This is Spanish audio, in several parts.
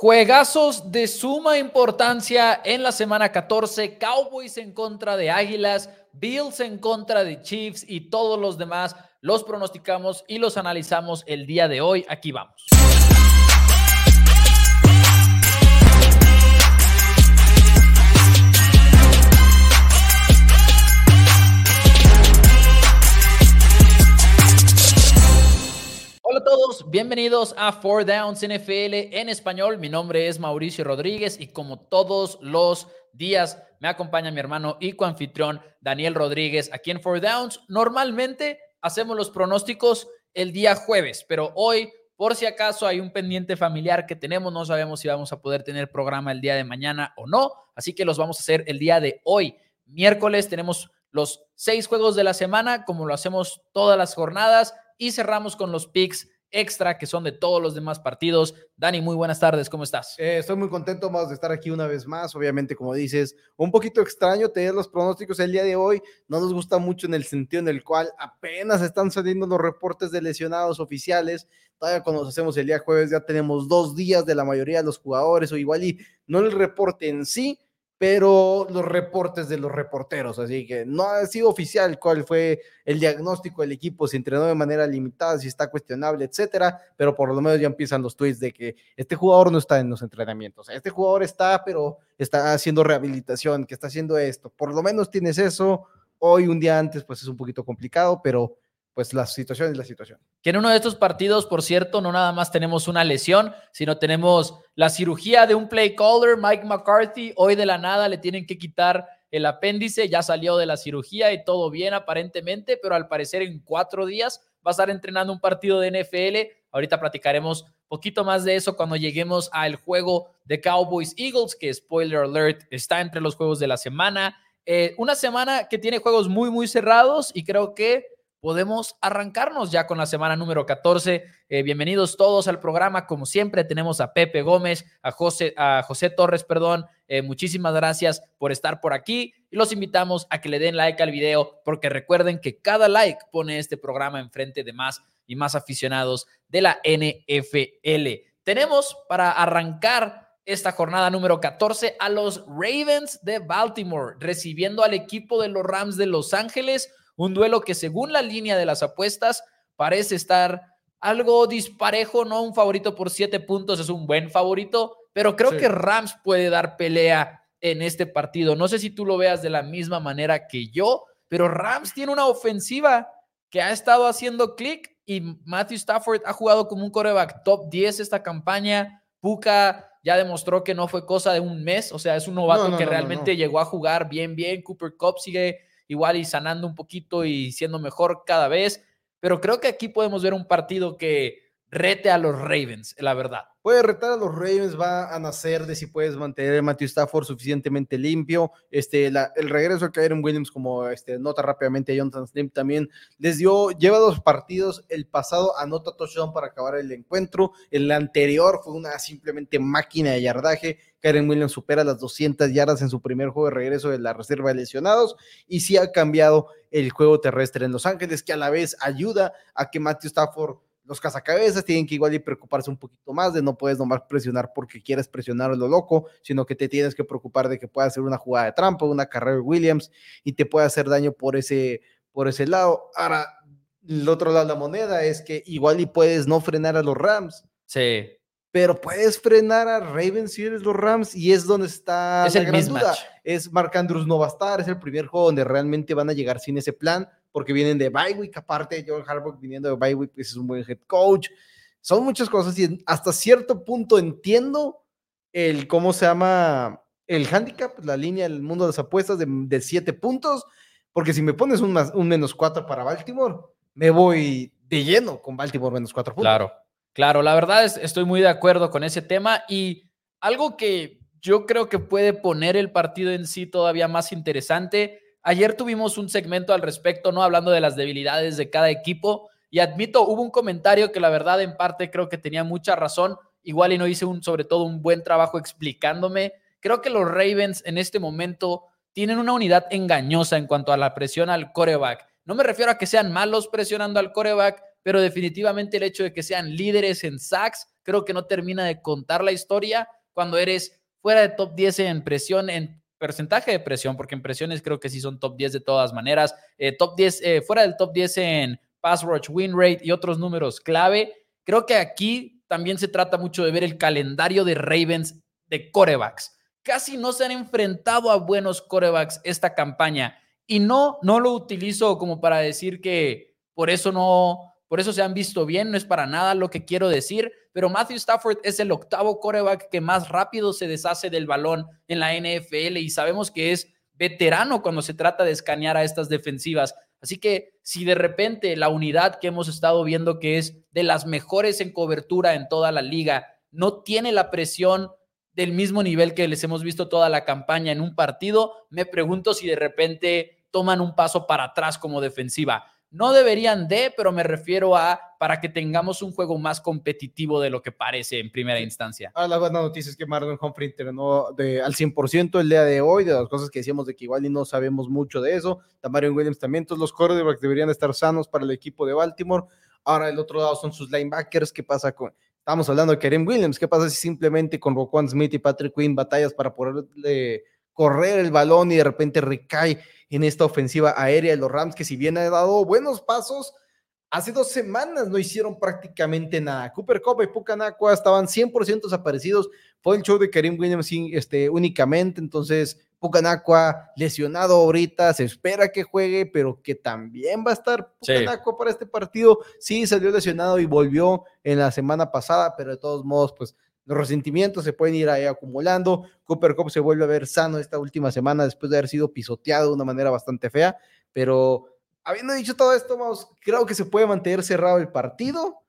Juegazos de suma importancia en la semana 14, Cowboys en contra de Águilas, Bills en contra de Chiefs y todos los demás los pronosticamos y los analizamos el día de hoy. Aquí vamos. Todos, bienvenidos a Four Downs NFL en español. Mi nombre es Mauricio Rodríguez y como todos los días me acompaña mi hermano y coanfitrión Daniel Rodríguez aquí en Four Downs. Normalmente hacemos los pronósticos el día jueves, pero hoy, por si acaso hay un pendiente familiar que tenemos, no sabemos si vamos a poder tener programa el día de mañana o no, así que los vamos a hacer el día de hoy. Miércoles tenemos los seis juegos de la semana, como lo hacemos todas las jornadas y cerramos con los picks extra que son de todos los demás partidos. Dani, muy buenas tardes, ¿cómo estás? Eh, estoy muy contento más de estar aquí una vez más. Obviamente, como dices, un poquito extraño tener los pronósticos el día de hoy. No nos gusta mucho en el sentido en el cual apenas están saliendo los reportes de lesionados oficiales. Todavía cuando nos hacemos el día jueves ya tenemos dos días de la mayoría de los jugadores o igual y no el reporte en sí, pero los reportes de los reporteros, así que no ha sido oficial cuál fue el diagnóstico del equipo, si entrenó de manera limitada, si está cuestionable, etcétera, pero por lo menos ya empiezan los tweets de que este jugador no está en los entrenamientos, este jugador está, pero está haciendo rehabilitación, que está haciendo esto, por lo menos tienes eso, hoy un día antes pues es un poquito complicado, pero pues la situación es la situación. Que en uno de estos partidos, por cierto, no nada más tenemos una lesión, sino tenemos la cirugía de un play caller, Mike McCarthy. Hoy de la nada le tienen que quitar el apéndice, ya salió de la cirugía y todo bien aparentemente, pero al parecer en cuatro días va a estar entrenando un partido de NFL. Ahorita platicaremos poquito más de eso cuando lleguemos al juego de Cowboys Eagles, que spoiler alert, está entre los juegos de la semana. Eh, una semana que tiene juegos muy, muy cerrados y creo que podemos arrancarnos ya con la semana número 14. Eh, bienvenidos todos al programa. Como siempre, tenemos a Pepe Gómez, a José, a José Torres, perdón. Eh, muchísimas gracias por estar por aquí y los invitamos a que le den like al video porque recuerden que cada like pone este programa enfrente de más y más aficionados de la NFL. Tenemos para arrancar esta jornada número 14 a los Ravens de Baltimore, recibiendo al equipo de los Rams de Los Ángeles un duelo que según la línea de las apuestas parece estar algo disparejo, ¿no? Un favorito por siete puntos es un buen favorito, pero creo que Rams puede dar pelea en este partido. No sé si tú lo veas de la misma manera que yo, pero Rams tiene una ofensiva que ha estado haciendo clic y Matthew Stafford ha jugado como un coreback top 10 esta campaña. Puka ya demostró que no fue cosa de un mes, o sea, es un novato que realmente llegó a jugar bien, bien. Cooper Cup sigue igual y sanando un poquito y siendo mejor cada vez. Pero creo que aquí podemos ver un partido que rete a los Ravens, la verdad. Puede retar a los Ravens, va a nacer de si puedes mantener a Matthew Stafford suficientemente limpio. Este, el regreso de Kyron Williams, como este, nota rápidamente a Jonathan Slim, también les dio, lleva dos partidos. El pasado anota touchdown para acabar el encuentro. El anterior fue una simplemente máquina de yardaje. Karen Williams supera las 200 yardas en su primer juego de regreso de la reserva de lesionados y sí ha cambiado el juego terrestre en Los Ángeles, que a la vez ayuda a que Matthew Stafford los cazacabezas tienen que igual y preocuparse un poquito más de no puedes nomás presionar porque quieres presionar a lo loco, sino que te tienes que preocupar de que pueda hacer una jugada de trampa, una carrera de Williams y te puede hacer daño por ese, por ese lado. Ahora, el otro lado de la moneda es que igual y puedes no frenar a los Rams. Sí. Pero puedes frenar a Ravens si eres los Rams y es donde está es la el gran duda. Es Mark Andrews no va a estar, es el primer juego donde realmente van a llegar sin ese plan porque vienen de bye aparte John Harbaugh viniendo de bye pues es un buen head coach. Son muchas cosas y hasta cierto punto entiendo el, ¿cómo se llama? El handicap, la línea del mundo de las apuestas de, de siete puntos, porque si me pones un, más, un menos cuatro para Baltimore, me voy de lleno con Baltimore menos cuatro puntos. Claro, claro, la verdad es, estoy muy de acuerdo con ese tema y algo que yo creo que puede poner el partido en sí todavía más interesante Ayer tuvimos un segmento al respecto, ¿no? Hablando de las debilidades de cada equipo. Y admito, hubo un comentario que la verdad en parte creo que tenía mucha razón. Igual y no hice un, sobre todo un buen trabajo explicándome. Creo que los Ravens en este momento tienen una unidad engañosa en cuanto a la presión al coreback. No me refiero a que sean malos presionando al coreback, pero definitivamente el hecho de que sean líderes en sacks creo que no termina de contar la historia cuando eres fuera de top 10 en presión, en porcentaje de presión, porque en presiones creo que sí son top 10 de todas maneras, eh, top 10, eh, fuera del top 10 en pass rush, win rate y otros números clave. Creo que aquí también se trata mucho de ver el calendario de Ravens de corebacks. Casi no se han enfrentado a buenos corebacks esta campaña y no, no lo utilizo como para decir que por eso no, por eso se han visto bien, no es para nada lo que quiero decir, pero Matthew Stafford es el octavo coreback que más rápido se deshace del balón en la NFL y sabemos que es veterano cuando se trata de escanear a estas defensivas. Así que si de repente la unidad que hemos estado viendo que es de las mejores en cobertura en toda la liga no tiene la presión del mismo nivel que les hemos visto toda la campaña en un partido, me pregunto si de repente toman un paso para atrás como defensiva. No deberían de, pero me refiero a para que tengamos un juego más competitivo de lo que parece en primera instancia. Ah, la buena noticia es que Marlon Humphrey entrenó de, al 100% el día de hoy, de las cosas que decíamos de que igual y no sabemos mucho de eso. Tamarion Williams también, todos los quarterbacks deberían estar sanos para el equipo de Baltimore. Ahora el otro lado son sus linebackers. ¿Qué pasa con...? Estamos hablando de Kerem Williams. ¿Qué pasa si simplemente con Roquan Smith y Patrick Quinn batallas para poderle correr el balón y de repente recae en esta ofensiva aérea de los Rams, que si bien ha dado buenos pasos, hace dos semanas no hicieron prácticamente nada. Cooper Cup y Pucanacua estaban 100% desaparecidos. Fue el show de Karim Williams este, únicamente, entonces Pucanacua lesionado ahorita, se espera que juegue, pero que también va a estar Pucanacua para este partido. Sí, salió lesionado y volvió en la semana pasada, pero de todos modos, pues los resentimientos se pueden ir ahí acumulando. Cooper Cup se vuelve a ver sano esta última semana después de haber sido pisoteado de una manera bastante fea. Pero habiendo dicho todo esto, vamos, creo que se puede mantener cerrado el partido,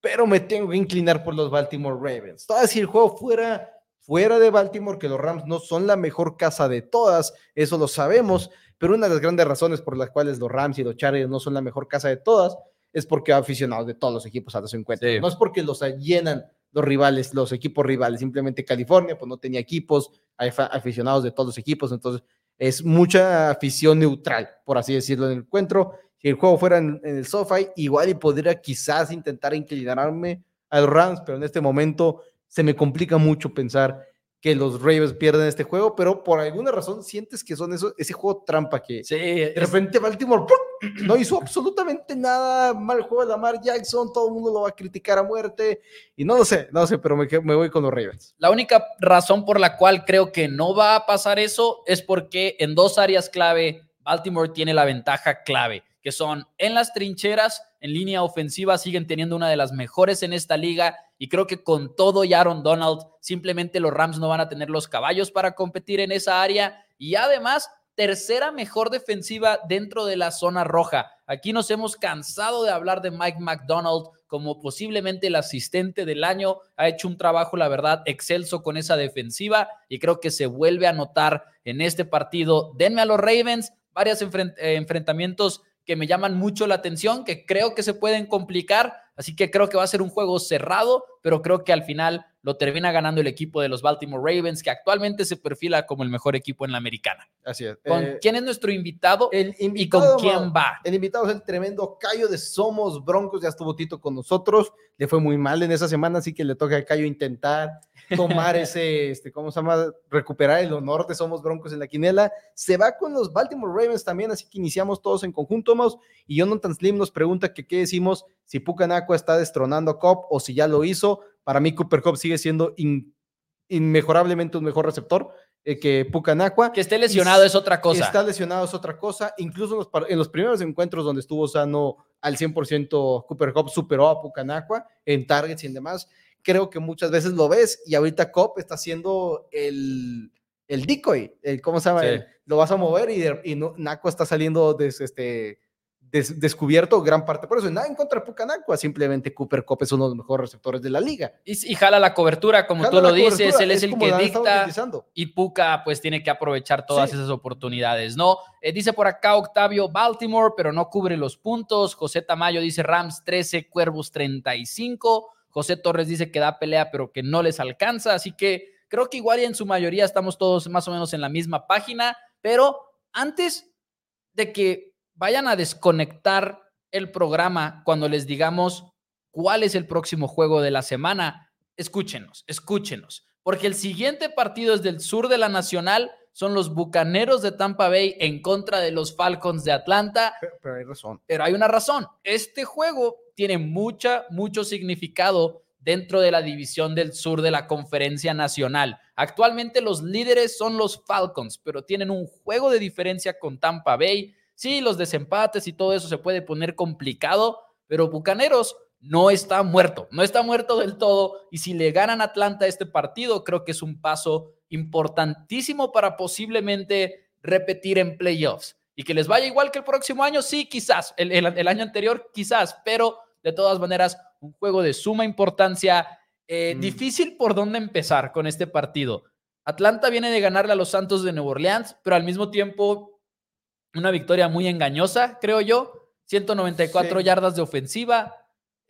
pero me tengo que inclinar por los Baltimore Ravens. Todo si el juego fuera fuera de Baltimore, que los Rams no son la mejor casa de todas, eso lo sabemos, pero una de las grandes razones por las cuales los Rams y los Chargers no son la mejor casa de todas es porque aficionados de todos los equipos a su encuentro. No es porque los llenan los rivales, los equipos rivales. Simplemente California, pues no tenía equipos, hay aficionados de todos los equipos, entonces es mucha afición neutral, por así decirlo, en el encuentro. Si el juego fuera en, el SoFi, igual y podría quizás intentar inclinarme a los Rams, pero en este momento se me complica mucho pensar que los Ravens pierden este juego, pero por alguna razón sientes que son eso, ese juego trampa que de repente Baltimore no hizo absolutamente nada mal juego de Lamar Jackson, todo el mundo lo va a criticar a muerte y no lo sé, no sé, pero me, me voy con los Ravens. La única razón por la cual creo que no va a pasar eso es porque en dos áreas clave Baltimore tiene la ventaja clave, que son en las trincheras, en línea ofensiva siguen teniendo una de las mejores en esta liga y creo que con todo y Aaron Donald, simplemente los Rams no van a tener los caballos para competir en esa área. Y además, tercera mejor defensiva dentro de la zona roja. Aquí nos hemos cansado de hablar de Mike McDonald como posiblemente el asistente del año. Ha hecho un trabajo, la verdad, excelso con esa defensiva y creo que se vuelve a notar en este partido. Denme a los Ravens, varios eh, enfrentamientos que me llaman mucho la atención, que creo que se pueden complicar, así que creo que va a ser un juego cerrado, pero creo que al final lo termina ganando el equipo de los Baltimore Ravens, que actualmente se perfila como el mejor equipo en la americana. Así es. ¿Con eh, quién es nuestro invitado, el y con quién va? El invitado es el tremendo Cayo de Somos Broncos, ya estuvo Tito con nosotros, le fue muy mal en esa semana, así que le toca a Cayo intentar tomar ese, este, ¿cómo se llama? Recuperar el honor de Somos Broncos en la quinela. Se va con los Baltimore Ravens también, así que iniciamos todos en conjunto, Y Jonathan Slim nos pregunta que qué decimos, si Pucanaco está destronando a Cop o si ya lo hizo. Para mí, Cooper Cop sigue siendo inmejorablemente un mejor receptor eh, que Pucanacua. Que esté lesionado es otra cosa. Está lesionado es otra cosa. Incluso en los, en los primeros encuentros donde estuvo sano al 100%, Cooper Cup superó a Pucanacua en targets y en demás creo que muchas veces lo ves y ahorita Cop está haciendo el, el decoy, el, ¿cómo se llama? lo vas a mover y, y Naco está saliendo de, este, descubierto gran parte. Por eso, nada en contra de Pucanacua, simplemente Cooper Cop es uno de los mejores receptores de la liga. Y, jala la cobertura, como tú lo dices, él es, el que dicta y Puca pues tiene que aprovechar todas esas oportunidades, ¿no? Eh, dice por acá Octavio Baltimore, pero no cubre los puntos. José Tamayo dice Rams 13, Cuervos 35. José Torres dice que da pelea, pero que no les alcanza. Así que creo que igual y en su mayoría estamos todos más o menos en la misma página. Pero antes de que vayan a desconectar el programa cuando les digamos cuál es el próximo juego de la semana, escúchenos, escúchenos, porque el siguiente partido es del sur de la Nacional, son los Bucaneros de Tampa Bay en contra de los Falcons de Atlanta. Pero, hay razón. Pero hay una razón. Este juego tiene mucha, mucho significado dentro de la división del sur de la Conferencia Nacional. Actualmente los líderes son los Falcons, pero tienen un juego de diferencia con Tampa Bay. Sí, los desempates y todo eso se puede poner complicado, pero Bucaneros no está muerto, no está muerto del todo. Y si le ganan Atlanta este partido, creo que es un paso importantísimo para posiblemente repetir en playoffs. Y que les vaya igual que el próximo año, sí, quizás, el, el, año anterior, quizás, pero de todas maneras, un juego de suma importancia. Eh, mm. Difícil por dónde empezar con este partido. Atlanta viene de ganarle a los Santos de Nueva Orleans, pero al mismo tiempo una victoria muy engañosa, creo yo. 194 yardas de ofensiva,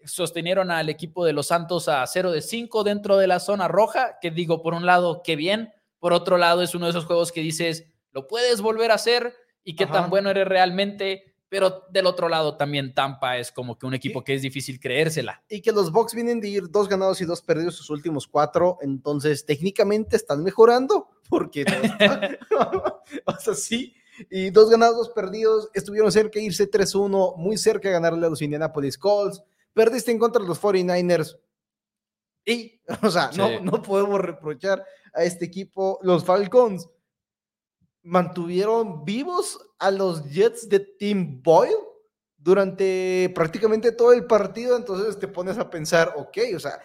sostenieron al equipo de los Santos a 0 de 5 dentro de la zona roja, que digo, por un lado, qué bien, por otro lado, es uno de esos juegos que dices, lo puedes volver a hacer y qué tan bueno eres realmente, pero del otro lado también Tampa es como que un equipo que es difícil creérsela. Y que los Bucks vienen de ir dos ganados y dos perdidos sus últimos cuatro, entonces técnicamente están mejorando, porque o sea, sí, y dos ganados, dos perdidos, estuvieron cerca de irse 3-1, muy cerca de ganarle a los Indianapolis Colts, perdiste en contra de los 49ers. Y, o sea, no, no podemos reprochar a este equipo. Los Falcons mantuvieron vivos a los Jets de Team Boyle durante prácticamente todo el partido. Entonces te pones a pensar, ok, o sea,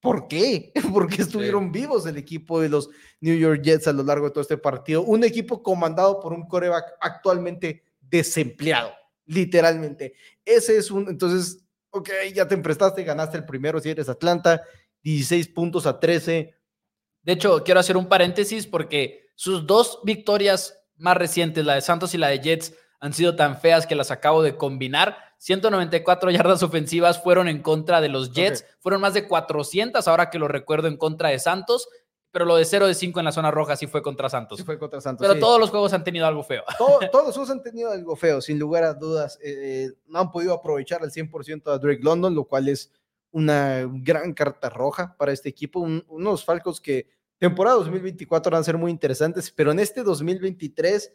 ¿por qué? ¿Por qué estuvieron vivos el equipo de los New York Jets a lo largo de todo este partido? Un equipo comandado por un coreback actualmente desempleado, literalmente. Ese es un, entonces ok, ya te emprestaste, ganaste el primero si eres Atlanta, 16 puntos a 13. De hecho, quiero hacer un paréntesis porque sus dos victorias más recientes, la de Santos y la de Jets, han sido tan feas que las acabo de combinar. 194 yardas ofensivas fueron en contra de los Jets, fueron más de 400 ahora que lo recuerdo en contra de Santos pero lo de 0 de 5 en la zona roja sí fue contra Santos. Sí fue contra Santos. Pero todos los juegos han tenido algo feo. todos los juegos han tenido algo feo, sin lugar a dudas. Eh, eh, no han podido aprovechar al 100% a Drake London, lo cual es una gran carta roja para este equipo. unos Falcos que temporada 2024 van a ser muy interesantes, pero en este 2023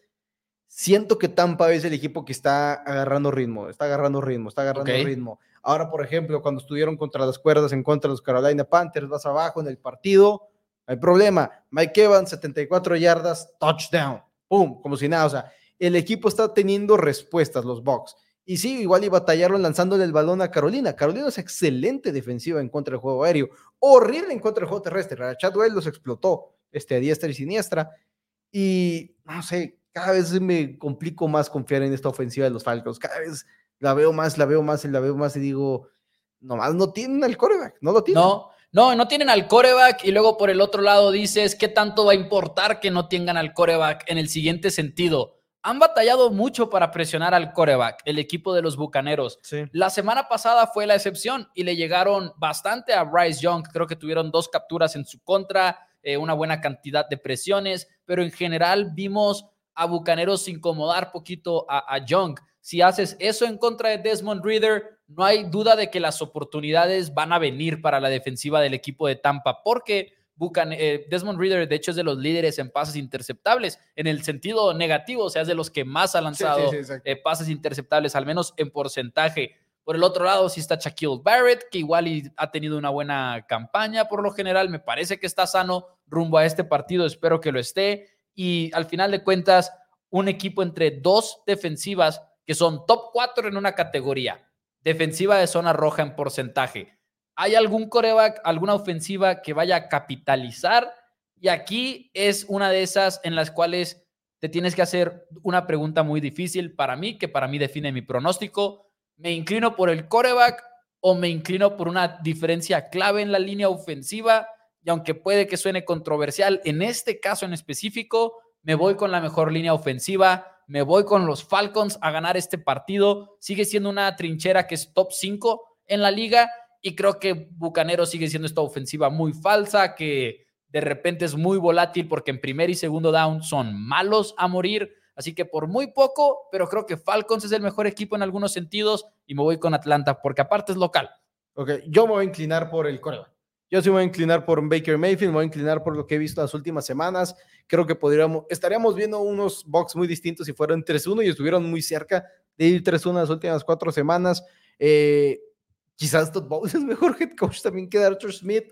siento que Tampa es el equipo que está agarrando ritmo, está agarrando ritmo, está agarrando ritmo. Ahora, por ejemplo, cuando estuvieron contra las cuerdas en contra de los Carolina Panthers, vas abajo en el partido hay problema. Mike Evans, 74 yardas, touchdown. ¡Pum! Como si nada. O sea, el equipo está teniendo respuestas, los Bucks. Y sí, igual y batallaron lanzándole el balón a Carolina. Carolina es excelente defensiva en contra del juego aéreo. Horrible en contra del juego terrestre. Chadwell los explotó este, a diestra y siniestra. Y no sé, cada vez me complico más confiar en esta ofensiva de los Falcons. Cada vez la veo más, la veo más y la veo más y digo, nomás no tienen el coreback, no lo tienen. No, no, no tienen al coreback y luego por el otro lado dices, ¿qué tanto va a importar que no tengan al coreback en el siguiente sentido? Han batallado mucho para presionar al coreback, el equipo de los Bucaneros. La semana pasada fue la excepción y le llegaron bastante a Bryce Young. Creo que tuvieron dos capturas en su contra, eh, una buena cantidad de presiones, pero en general vimos a Bucaneros incomodar poquito a, a Young. Si haces eso en contra de Desmond Reader, no hay duda de que las oportunidades van a venir para la defensiva del equipo de Tampa, porque eh, Desmond Reader, de hecho, es de los líderes en pases interceptables, en el sentido negativo, o sea, es de los que más ha lanzado eh, pases interceptables, al menos en porcentaje. Por el otro lado, sí está Shaquille Barrett, que igual ha tenido una buena campaña por lo general. Me parece que está sano rumbo a este partido, espero que lo esté. Y al final de cuentas, un equipo entre dos defensivas que son top 4 en una categoría. Defensiva de zona roja en porcentaje. ¿Hay algún coreback, alguna ofensiva que vaya a capitalizar? Y aquí es una de esas en las cuales te tienes que hacer una pregunta muy difícil para mí, que para mí define mi pronóstico. ¿Me inclino por el coreback o me inclino por una diferencia clave en la línea ofensiva? Y aunque puede que suene controversial, en este caso en específico, me voy con la mejor línea ofensiva me voy con los Falcons a ganar este partido. Sigue siendo una trinchera que es top 5 en la liga y creo que Bucanero sigue siendo esta ofensiva muy falsa, que de repente es muy volátil porque en primer y segundo down son malos a morir. Así que por muy poco, pero creo que Falcons es el mejor equipo en algunos sentidos y me voy con Atlanta porque aparte es local. Ok, yo me voy a inclinar por el coreback. Yo sí me voy a inclinar por Baker Mayfield, me voy a inclinar por lo que he visto las últimas semanas. Creo que podríamos, estaríamos viendo unos box muy distintos si fueran 3-1 y estuvieron muy cerca de ir 3-1 las últimas cuatro semanas. Eh, quizás Todd Bowles es mejor head coach también que Arthur Smith.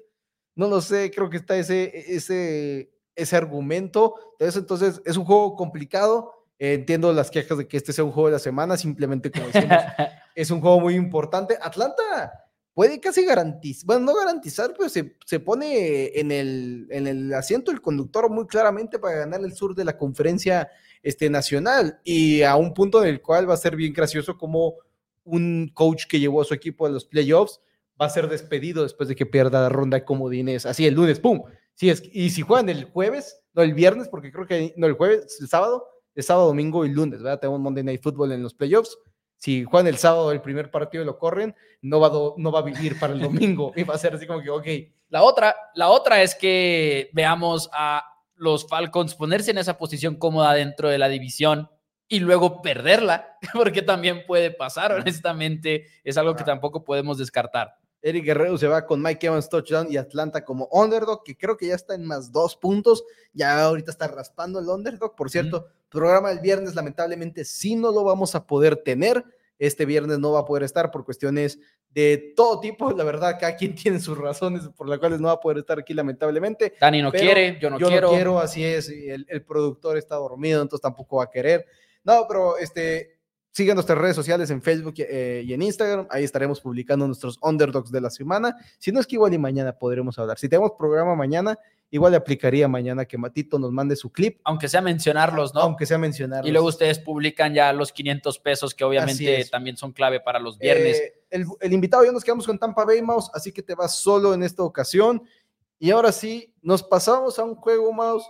No lo sé, creo que está ese, ese, ese argumento. Entonces, entonces, es un juego complicado. Entiendo las quejas de que este sea un juego de la semana, simplemente como decimos, es un juego muy importante. Atlanta puede casi garantizar, bueno, no garantizar, pero se, se pone en el, en el asiento del conductor muy claramente para ganar el sur de la conferencia este, nacional y a un punto en el cual va a ser bien gracioso como un coach que llevó a su equipo a los playoffs va a ser despedido después de que pierda la ronda de comodines, así el lunes, ¡pum! Sí, es, y si juegan el jueves, no el viernes, porque creo que no el jueves, el sábado, el sábado, domingo y lunes, ¿verdad? Tenemos Monday Night Football en los playoffs si juegan el sábado el primer partido y lo corren, no va, no va a vivir para el domingo y va a ser así como que, ok. La otra, la otra es que veamos a los Falcons ponerse en esa posición cómoda dentro de la división y luego perderla, porque también puede pasar, honestamente, es algo que tampoco podemos descartar. Eric Guerrero se va con Mike Evans touchdown y Atlanta como underdog, que creo que ya está en más dos puntos. Ya ahorita está raspando el underdog. Por cierto, programa el viernes, lamentablemente, sí no lo vamos a poder tener. Este viernes no va a poder estar por cuestiones de todo tipo. La verdad, cada quien tiene sus razones por las cuales no va a poder estar aquí, lamentablemente. Dani no quiere, yo no yo quiero. no quiero, así es. El, el productor está dormido, entonces tampoco va a querer. No, pero este, Sigan nuestras redes sociales en Facebook eh, y en Instagram. Ahí estaremos publicando nuestros underdogs de la semana. Si no es que igual y mañana podremos hablar. Si tenemos programa mañana, igual le aplicaría mañana que Matito nos mande su clip. Aunque sea mencionarlos, ¿no? Aunque sea mencionarlos. Y luego ustedes publican ya los 500 pesos que obviamente también son clave para los viernes. Eh, el, el, invitado, ya nos quedamos con Tampa Bay Mouse, así que te vas solo en esta ocasión. Y ahora sí, nos pasamos a un juego, Mouse,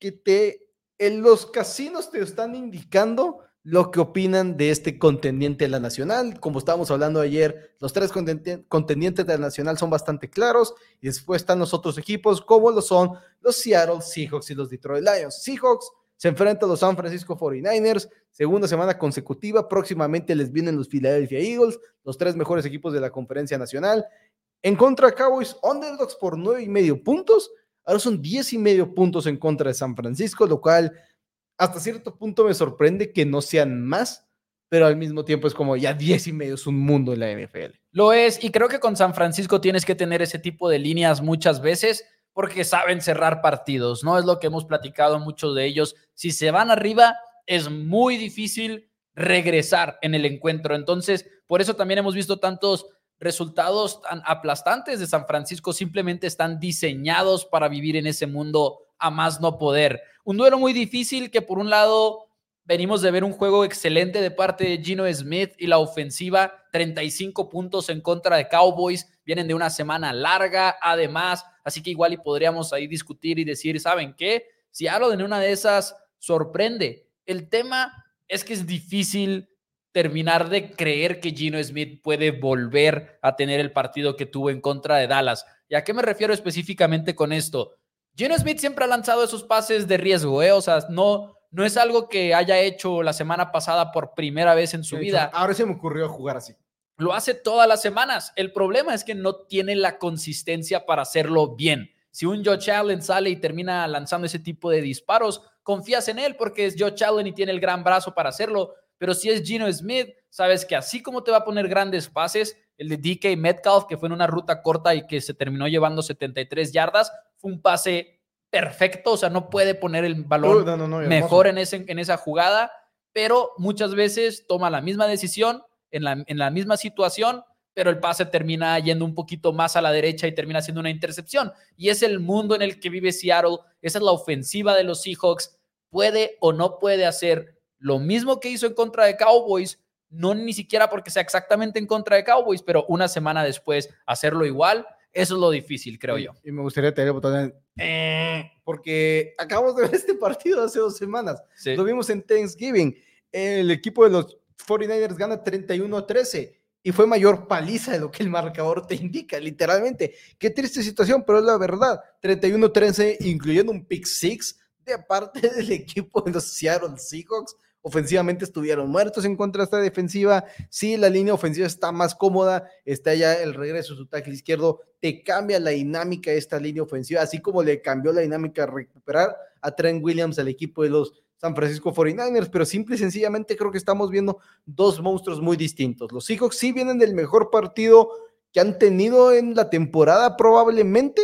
que te, en los casinos te están indicando lo que opinan de este contendiente de la Nacional. Como estábamos hablando ayer, los tres contendientes de la Nacional son bastante claros y después están los otros equipos como lo son los Seattle Seahawks y los Detroit Lions. Seahawks se enfrenta a los San Francisco 49ers, segunda semana consecutiva, próximamente les vienen los Philadelphia Eagles, los tres mejores equipos de la conferencia nacional. En contra Cowboys, underdogs por nueve y medio puntos, ahora son diez y medio puntos en contra de San Francisco, lo cual hasta cierto punto me sorprende que no sean más, pero al mismo tiempo es como ya 10 y medio es un mundo en la NFL. Lo es, y creo que con San Francisco tienes que tener ese tipo de líneas muchas veces porque saben cerrar partidos, ¿no? Es lo que hemos platicado muchos de ellos. Si se van arriba, es muy difícil regresar en el encuentro. Entonces, por eso también hemos visto tantos resultados tan aplastantes de San Francisco, simplemente están diseñados para vivir en ese mundo a más no poder. Un duelo muy difícil que por un lado venimos de ver un juego excelente de parte de Gino Smith y la ofensiva, 35 puntos en contra de Cowboys, vienen de una semana larga además, así que igual y podríamos ahí discutir y decir, ¿saben qué? Si algo en una de esas sorprende. El tema es que es difícil terminar de creer que Gino Smith puede volver a tener el partido que tuvo en contra de Dallas. ¿Y a qué me refiero específicamente con esto? Gino Smith siempre ha lanzado esos pases de riesgo, ¿eh? O sea, no, no es algo que haya hecho la semana pasada por primera vez en su vida. Ahora se me ocurrió jugar así. Lo hace todas las semanas. El problema es que no tiene la consistencia para hacerlo bien. Si un Joe Allen sale y termina lanzando ese tipo de disparos, confías en él porque es Joe Allen y tiene el gran brazo para hacerlo. Pero si es Gino Smith, sabes que así como te va a poner grandes pases, el de DK Metcalf, que fue en una ruta corta y que se terminó llevando 73 yardas, fue un pase perfecto, o sea, no puede poner el balón mejor en, ese, en esa jugada, pero muchas veces toma la misma decisión en la, en la misma situación, pero el pase termina yendo un poquito más a la derecha y termina siendo una intercepción. Y es el mundo en el que vive Seattle, esa es la ofensiva de los Seahawks, puede o no puede hacer lo mismo que hizo en contra de Cowboys, no ni siquiera porque sea exactamente en contra de Cowboys, pero una semana después hacerlo igual, eso es lo difícil, creo yo. Y me gustaría tener el botón eh, porque acabamos de ver este partido hace dos semanas. Lo vimos en Thanksgiving. El equipo de los 49ers gana 31-13 y fue mayor paliza de lo que el marcador te indica, literalmente. Qué triste situación, pero es la verdad. 31-13, incluyendo un pick six de parte del equipo de los Seattle Seahawks ofensivamente estuvieron muertos en contra de esta defensiva. Sí, la línea ofensiva está más cómoda, está ya el regreso su tackle izquierdo, te cambia la dinámica esta línea ofensiva, así como le cambió la dinámica a recuperar a Trent Williams al equipo de los San Francisco 49ers, pero simple y sencillamente creo que estamos viendo dos monstruos muy distintos. Los Seahawks sí vienen del mejor partido que han tenido en la temporada probablemente,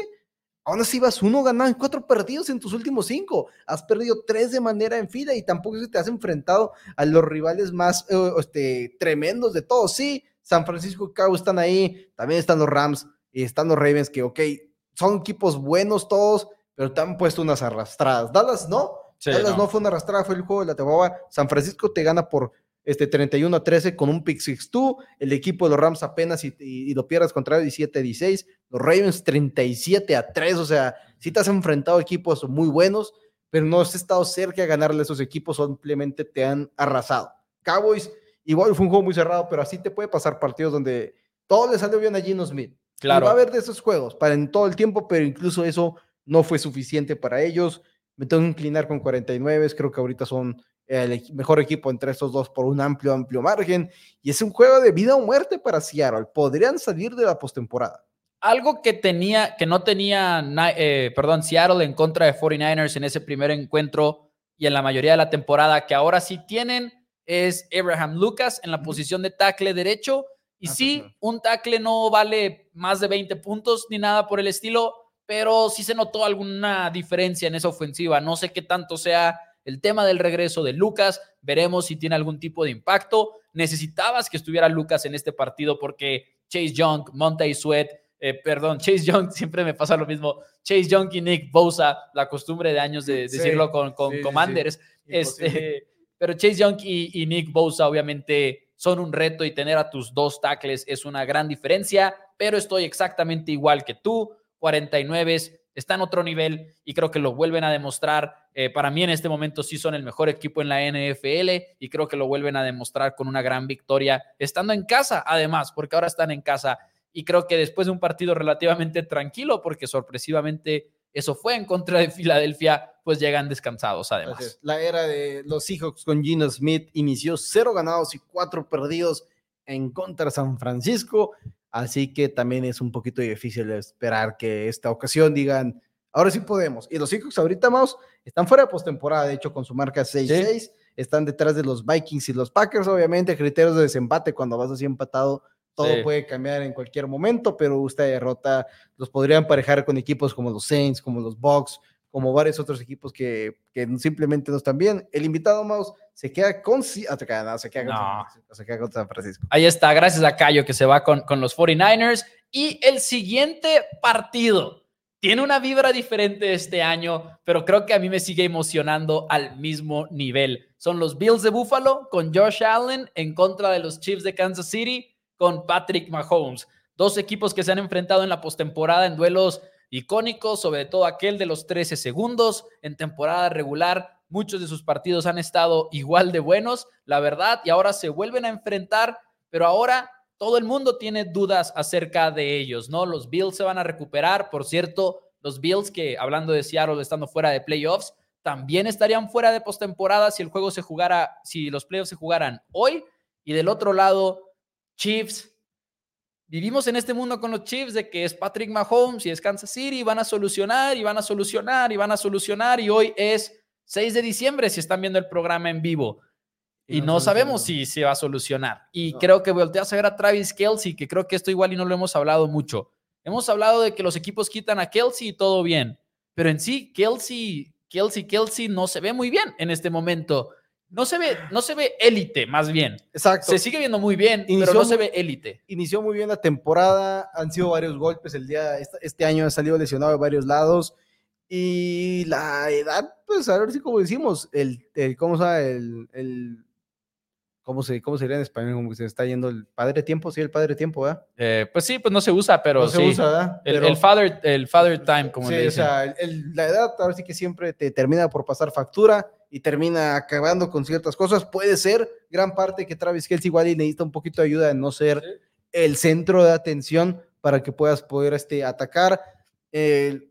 Aún así vas uno ganado en cuatro partidos en tus últimos cinco. Has perdido tres de manera en fila y tampoco se te has enfrentado a los rivales más eh, este, tremendos de todos. Sí, San Francisco y Cabo están ahí, también están los Rams y están los Ravens, que ok, son equipos buenos todos, pero te han puesto unas arrastradas. Dallas no, Dallas no. fue una arrastrada, fue el juego de la temporada. San Francisco te gana por este 31 a 13 con un pick 6-2, el equipo de los Rams apenas y, lo pierdas contra 17 a 16, los Ravens 37 a 3, o sea, si te has enfrentado a equipos muy buenos, pero no has estado cerca de ganarle a esos equipos, simplemente te han arrasado. Cowboys, igual fue un juego muy cerrado, pero así te puede pasar partidos donde todo le salió bien a Gino Smith. Claro. va a haber de esos juegos para en todo el tiempo, pero incluso eso no fue suficiente para ellos. Me tengo que inclinar con 49, creo que ahorita son el mejor equipo entre estos dos por un amplio, amplio margen. Y es un juego de vida o muerte para Seattle. Podrían salir de la postemporada. Algo que tenía, que no tenía, eh, perdón, Seattle en contra de 49ers en ese primer encuentro y en la mayoría de la temporada, que ahora sí tienen, es Abraham Lucas en la posición de tackle derecho. Y ah, sí, un tackle no vale más de 20 puntos ni nada por el estilo, pero sí se notó alguna diferencia en esa ofensiva. No sé qué tanto sea el tema del regreso de Lucas, veremos si tiene algún tipo de impacto. Necesitabas que estuviera Lucas en este partido porque Chase Young, Monte Sweat, eh, perdón, Chase Young, siempre me pasa lo mismo. Chase Young y Nick Bosa, la costumbre de años de decirlo con, con Commanders. este, pero Chase Young y, y Nick Bosa, obviamente, son un reto y tener a tus dos tackles es una gran diferencia, pero estoy exactamente igual que tú. 49 está en otro nivel y creo que lo vuelven a demostrar. Eh, para mí en este momento sí son el mejor equipo en la NFL y creo que lo vuelven a demostrar con una gran victoria, estando en casa además, porque ahora están en casa y creo que después de un partido relativamente tranquilo, porque sorpresivamente eso fue en contra de Filadelfia, pues llegan descansados además. La era de los Seahawks con Gino Smith inició cero ganados y cuatro perdidos en contra de San Francisco. Así que también es un poquito difícil esperar que esta ocasión digan, ahora sí podemos. Y los Seahawks ahorita, más están fuera de postemporada, de hecho, con su marca 6-6. Están detrás de los Vikings y los Packers, obviamente, criterios de desempate cuando vas así empatado. Todo puede cambiar en cualquier momento, pero esta derrota los podría emparejar con equipos como los Saints, como los Bucks, como varios otros equipos que, que simplemente no están bien. El invitado Maus se queda con, ah, se queda con, San Francisco. Ahí está, gracias a Cayo que se va con, con los 49ers. Y el siguiente partido tiene una vibra diferente este año, pero creo que a mí me sigue emocionando al mismo nivel. Son los Bills de Buffalo con Josh Allen en contra de los Chiefs de Kansas City con Patrick Mahomes. Dos equipos que se han enfrentado en la postemporada en duelos sobre todo aquel de los 13 segundos en temporada regular. Muchos de sus partidos han estado igual de buenos, la verdad, y ahora se vuelven a enfrentar, pero ahora todo el mundo tiene dudas acerca de ellos, ¿no? Los Bills se van a recuperar, por cierto, los Bills que hablando de Seattle estando fuera de playoffs, también estarían fuera de postemporada si el juego se jugara, si los playoffs se jugaran hoy. Y del otro lado, Chiefs Vivimos en este mundo con los Chiefs de que es Patrick Mahomes y es Kansas City y van a solucionar y van a solucionar y van a solucionar y hoy es 6 de diciembre si están viendo el programa en vivo y, no, sabemos si se va a solucionar. Y creo que volteas a ver a Travis Kelsey, que creo que esto igual y no lo hemos hablado mucho. Hemos hablado de que los equipos quitan a Kelsey y todo bien, pero en sí Kelsey, Kelsey, Kelsey no se ve muy bien en este momento no se ve, no se ve élite, más bien. Exacto. Se sigue viendo muy bien, pero no se ve élite. Inició muy bien la temporada, han sido varios golpes el día, este, año ha salido lesionado de varios lados. Y la edad, pues a ver si como decimos, el, el ¿cómo se El, el ¿Cómo, se, ¿Cómo sería en español? Como se está yendo el padre tiempo, sí, el padre tiempo, ¿verdad? Eh, pues sí, pues no se usa, pero no se usa, ¿verdad? El, father, el father time, como le dicen. o sea, la edad ahora sí que siempre te termina por pasar factura y termina acabando con ciertas cosas. Puede ser gran parte que Travis Kelsey igual necesita un poquito de ayuda en no ser el centro de atención para que puedas poder este, atacar.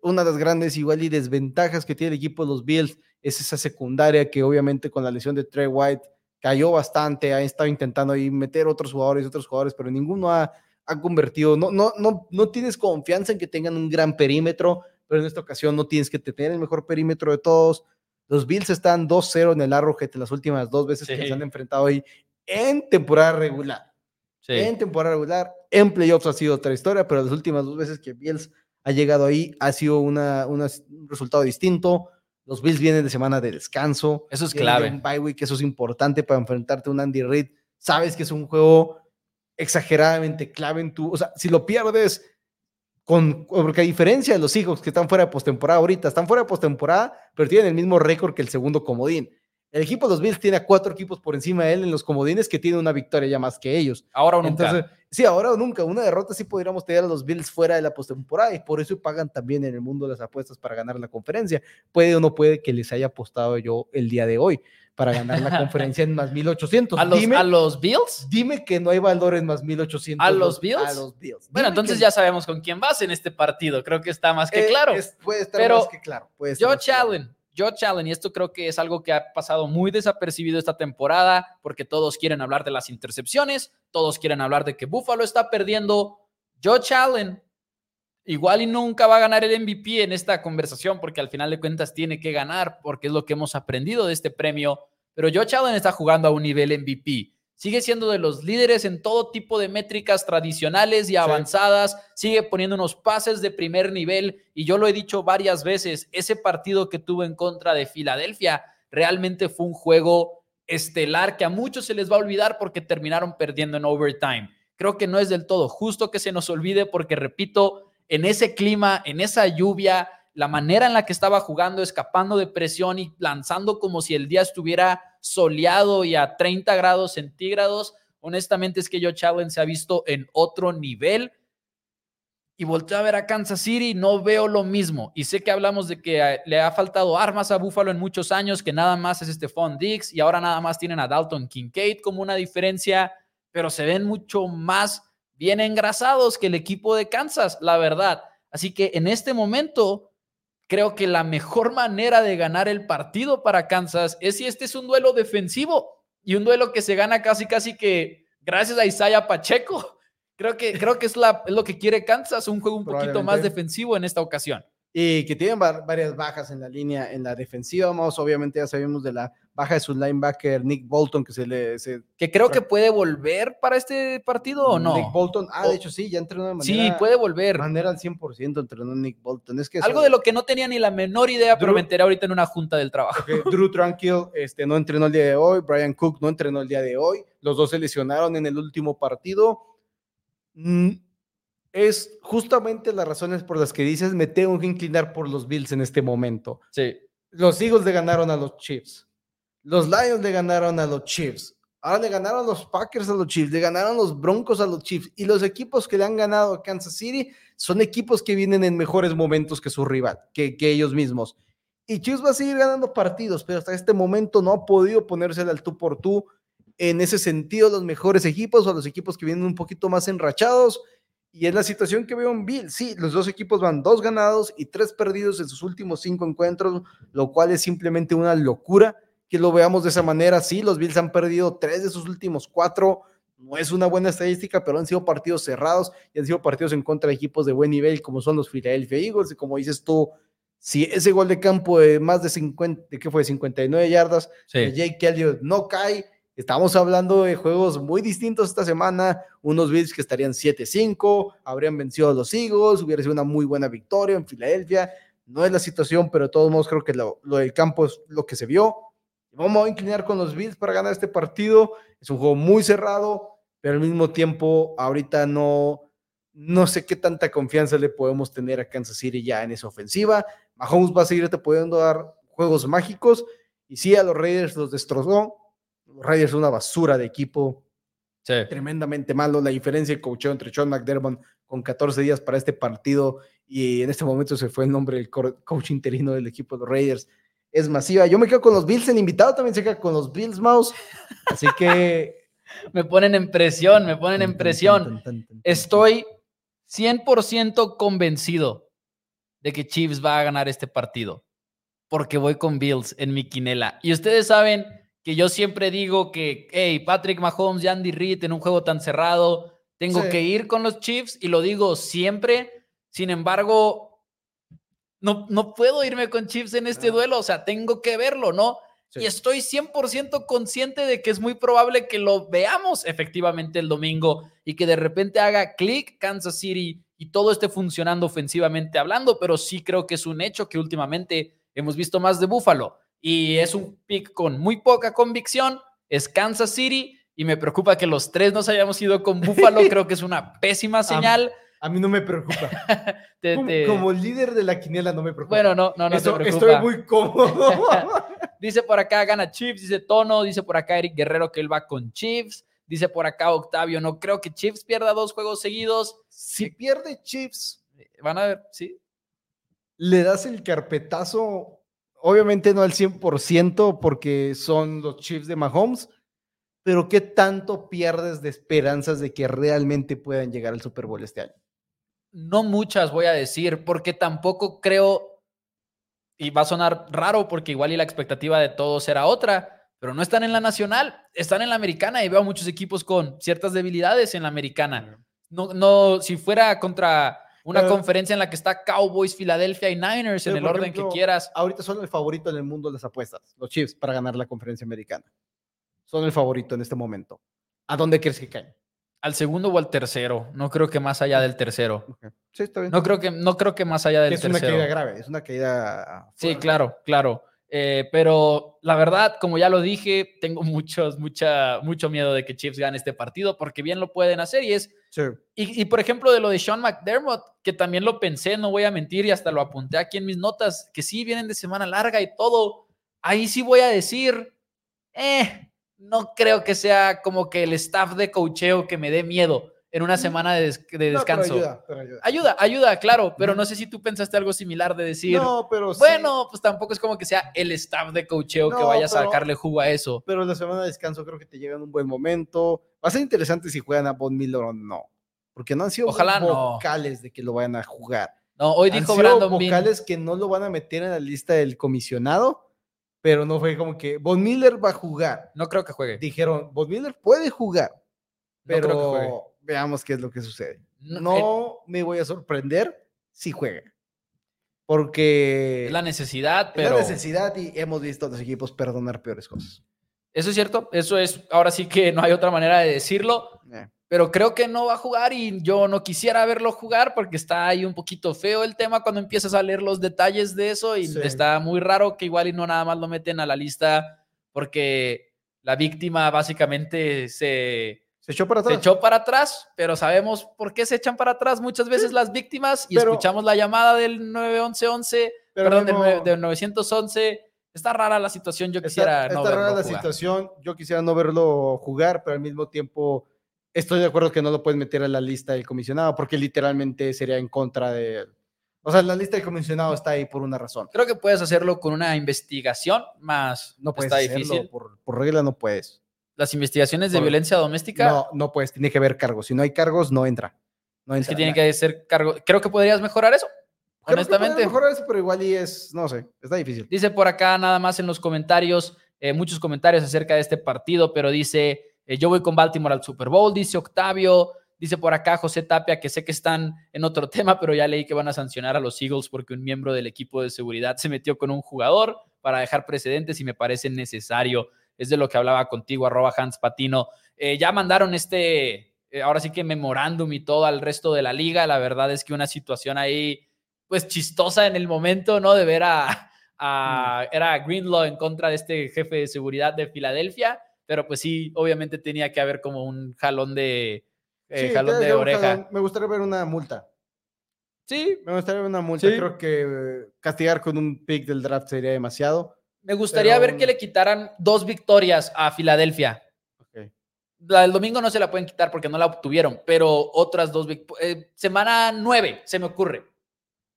una de las grandes igual y desventajas que tiene el equipo de los Bills es esa secundaria que obviamente con la lesión de Trey White cayó bastante, ha estado intentando ahí meter otros jugadores, otros jugadores, pero ninguno ha, ha convertido, no, no, no, no tienes confianza en que tengan un gran perímetro, pero en esta ocasión no tienes que tener el mejor perímetro de todos. Los Bills están 2-0 en el Arrowhead en las últimas dos veces que se han enfrentado ahí en temporada regular. En temporada regular, en playoffs ha sido otra historia, pero las últimas dos veces que Bills ha llegado ahí ha sido una, un resultado distinto. Los Bills vienen de semana de descanso. Eso es clave. Un bye week, eso es importante para enfrentarte a un Andy Reid. Sabes que es un juego exageradamente clave en tu. O sea, si lo pierdes, con, porque a diferencia de los hijos que están fuera de postemporada ahorita, están fuera de postemporada, pero tienen el mismo récord que el segundo comodín. El equipo de los Bills tiene a cuatro equipos por encima de él en los comodines que tiene una victoria ya más que ellos. Ahora o nunca. sí, ahora o nunca. Una derrota sí podríamos tener a los Bills fuera de la postemporada y por eso pagan también en el mundo las apuestas para ganar la conferencia. Puede o no puede que les haya apostado yo el día de hoy para ganar la conferencia en más 1800. ¿A los, ¿A los Bills? Dime que no hay valor en más 1800. ¿A los Bills? A los Bills. Bueno, entonces ya sabemos con quién vas en este partido. Creo que está más que eh, claro. puede estar más que claro. Josh Allen Josh Allen, y esto creo que es algo que ha pasado muy desapercibido esta temporada, porque todos quieren hablar de las intercepciones, todos quieren hablar de que Buffalo está perdiendo. Josh Allen, igual y nunca va a ganar el MVP en esta conversación, porque al final de cuentas tiene que ganar, porque es lo que hemos aprendido de este premio. Pero Josh Allen está jugando a un nivel MVP sigue siendo de los líderes en todo tipo de métricas tradicionales y avanzadas, sigue poniendo unos pases de primer nivel y yo lo he dicho varias veces, ese partido que tuvo en contra de Filadelfia realmente fue un juego estelar que a muchos se les va a olvidar porque terminaron perdiendo en overtime. Creo que no es del todo justo que se nos olvide porque, repito, en ese clima, en esa lluvia, la manera en la que estaba jugando, escapando de presión y lanzando como si el día estuviera soleado y a 30 grados centígrados. Honestamente es que Joe Allen se ha visto en otro nivel. Y volteo a ver a Kansas City, no veo lo mismo. Y sé que hablamos de que eh, le ha faltado armas a Buffalo en muchos años, que nada más es este Stephon Diggs y ahora nada más tienen a Dalton Kincaid como una diferencia, pero se ven mucho más bien engrasados que el equipo de Kansas, la verdad. Así que en este momento Creo que la mejor manera de ganar el partido para Kansas es si este es un duelo defensivo y un duelo que se gana casi, casi que gracias a Isaiah Pacheco. Creo que, creo que es, la, es lo que quiere Kansas, un juego un poquito más defensivo en esta ocasión y que tienen varias bajas en la línea, en la defensiva. Vamos, obviamente ya sabemos de la baja de su linebacker Nick Bolton, que se le... que creo que puede volver para este partido o no. Nick Bolton, ah, de hecho sí, ya entrenó de manera... Sí, puede volver. De manera al 100% entrenó Nick Bolton. Es que Algo de lo que no tenía ni la menor idea, pero me enteré ahorita en una junta del trabajo. Drew Tranquil este, no entrenó el día de hoy, Brian Cook no entrenó el día de hoy, los dos se lesionaron en el último partido. Mm, es justamente las razones por las que dices, me tengo que inclinar por los Bills en este momento. Sí. Los Eagles le ganaron a los Chiefs. Los Lions le ganaron a los Chiefs. Ahora le ganaron los Packers a los Chiefs, le ganaron los Broncos a los Chiefs. Y los equipos que le han ganado a Kansas City son equipos que vienen en mejores momentos que su rival, que, que ellos mismos. Y Chiefs va a seguir ganando partidos, pero hasta este momento no ha podido ponerse al tú por tú. En ese sentido, los mejores equipos o los equipos que vienen un poquito más enrachados y es la situación que veo en Bill. Sí, los dos equipos van dos ganados y tres perdidos en sus últimos cinco encuentros, lo cual es simplemente una locura que lo veamos de esa manera. Sí, los Bills han perdido tres de sus últimos cuatro. No es una buena estadística, pero han sido partidos cerrados y han sido partidos en contra de equipos de buen nivel, como son los Philadelphia Eagles. Y como dices tú, si ese gol de campo de más de 50, ¿de qué fue? 59 yardas, de Jake Elliott no cae, Estamos hablando de juegos muy distintos esta semana, unos Bills que estarían 7-5, habrían vencido a los Eagles, hubiera sido una muy buena victoria en Filadelfia. No es la situación, pero de todos modos creo que lo, del campo es lo que se vio. Vamos a inclinar con los Bills para ganar este partido. Es un juego muy cerrado, pero al mismo tiempo ahorita no, no sé qué tanta confianza le podemos tener a Kansas City ya en esa ofensiva. Mahomes va a seguir te pudiendo dar juegos mágicos y sí, a los Raiders los destrozó, Raiders es una basura de equipo. Tremendamente malo. La diferencia de coacheo entre Sean McDermott con 14 días para este partido y en este momento se fue el nombre del coach interino del equipo de los Raiders. Es masiva. Yo me quedo con los Bills. El invitado también se queda con los Bills Mouse. Así que. me ponen en presión, me ponen en presión. Estoy 100% convencido de que Chiefs va a ganar este partido. Porque voy con Bills en mi quinela. Y ustedes saben que yo siempre digo que, hey, Patrick Mahomes y Andy Reid en un juego tan cerrado, tengo Sí. que ir con los Chiefs y lo digo siempre. Sin embargo, no, no puedo irme con Chiefs en este No. duelo, o sea, tengo que verlo, ¿no? Sí. Y estoy 100% consciente de que es muy probable que lo veamos efectivamente el domingo y que de repente haga clic Kansas City y todo esté funcionando ofensivamente hablando, pero sí creo que es un hecho que últimamente hemos visto más de Buffalo y es un pick con muy poca convicción, es Kansas City y me preocupa que los tres nos hayamos ido con Buffalo, creo que es una pésima señal. A mí no me preocupa. Te- Como, te- como líder de la quiniela no me preocupa. bueno, no, no, no Esto- te preocupa. estoy muy cómodo. Dice por acá gana Chiefs, dice Tono, dice por acá Eric Guerrero que él va con Chiefs, dice por acá Octavio, no creo que Chiefs pierda dos juegos seguidos. si pierde Chiefs, Van a ver, sí. le das el carpetazo, obviamente no al 100% porque son los Chiefs de Mahomes, pero ¿qué tanto pierdes de esperanzas de que realmente puedan llegar al Super Bowl este año? No muchas voy a decir, porque tampoco creo, y va a sonar raro porque igual y la expectativa de todos era otra, pero no están en la nacional, están en la americana y veo muchos equipos con ciertas debilidades en la americana. No, no, si fuera contra una Pero- conferencia en la que está Cowboys, Philadelphia y Niners en Pero, el orden ejemplo, que quieras. Ahorita son el favorito en el mundo de las apuestas, los Chiefs, para ganar la conferencia americana. Son el favorito en este momento. ¿A dónde crees que caen? Al segundo o al tercero. No creo que más allá del tercero. Sí, está bien. No creo que, no creo que más allá del es una tercero. caída grave, es una caída. Sí, claro, claro. Eh, pero la verdad, como ya lo dije, tengo muchos, mucha, mucho miedo de que Chiefs gane este partido porque bien lo pueden hacer y es Sí. Y, y, por ejemplo, de lo de Sean McDermott, que también lo pensé, no voy a mentir y hasta lo apunté aquí en mis notas, que sí vienen de semana larga y todo. Ahí sí voy a decir, eh, no creo que sea como que el staff de cocheo que me dé miedo en una semana de, des- de No, pero descanso. ayuda, pero ayuda. ayuda, ayuda, claro, pero no sé si tú pensaste algo similar de decir, No, pero sí. bueno, pues tampoco es como que sea el staff de cocheo que vaya a sacarle jugo a eso. pero la semana de descanso creo que te llega en un buen momento. Va a ser interesante si juegan a Von Miller o no. Porque no han sido Ojalá vocales de que lo vayan a jugar. No, hoy han dijo sido Brandon Bean, vocales que no lo van a meter en la lista del comisionado, pero no fue como que Von Miller va a jugar. no creo que juegue. Dijeron, Von Miller puede jugar, pero juegue. veamos qué es lo que sucede. No, No me voy a sorprender si juega. Porque Es la necesidad, es pero... la necesidad y hemos visto a los equipos perdonar peores cosas. Eso es cierto, eso es, ahora sí que no hay otra manera de decirlo, Eh, pero creo que no va a jugar y yo no quisiera verlo jugar porque está ahí un poquito feo el tema cuando empiezas a leer los detalles de eso y Sí. está muy raro que igual y no nada más lo meten a la lista porque la víctima básicamente se, Se echó para se atrás. echó para atrás, pero sabemos por qué se echan para atrás muchas veces las víctimas y pero- escuchamos la llamada del 911, Pero perdón, del, del 911. Está rara la situación, yo está, quisiera no está rara verlo la jugar. situación. Yo quisiera no verlo jugar, pero al mismo tiempo estoy de acuerdo que no lo puedes meter en la lista del comisionado porque literalmente sería en contra de. O sea, la lista del comisionado está ahí por una razón. Creo que puedes hacerlo con una investigación, más No puedes está hacerlo, difícil. Por, por regla no puedes. Las investigaciones de Por- violencia doméstica No, no puedes. Tiene que haber cargos. Si no hay cargos, no entra. No es entra. que tienen que ser cargo. Creo que podrías mejorar eso. Creo que honestamente. puede mejorar eso, pero igual y es, no sé, está difícil. Dice por acá nada más en los comentarios, eh, muchos comentarios acerca de este partido, pero dice, eh, yo voy con Baltimore al Super Bowl, dice Octavio, dice por acá José Tapia, que sé que están en otro tema, pero ya leí que van a sancionar a los Eagles porque un miembro del equipo de seguridad se metió con un jugador para dejar precedentes y me parece necesario. Es de lo que hablaba contigo, arroba Hans Patino. Eh, ya mandaron este, eh, ahora sí que memorándum y todo al resto de la liga. La verdad es que una situación ahí, pues chistosa en el momento, ¿no? De ver a, a- era Greenlaw en contra de este jefe de seguridad de Filadelfia, pero pues sí, obviamente tenía que haber como un jalón de, eh, Sí, jalón de oreja. jalón. Me gustaría ver una multa. Sí, Me gustaría ver una multa. Sí. Creo que castigar con un pick del draft sería demasiado. Me gustaría Pero- ver que le quitaran dos victorias a Filadelfia. Ok. La del domingo no se la pueden quitar porque no la obtuvieron, pero otras dos. eh, semana nueve, se me ocurre.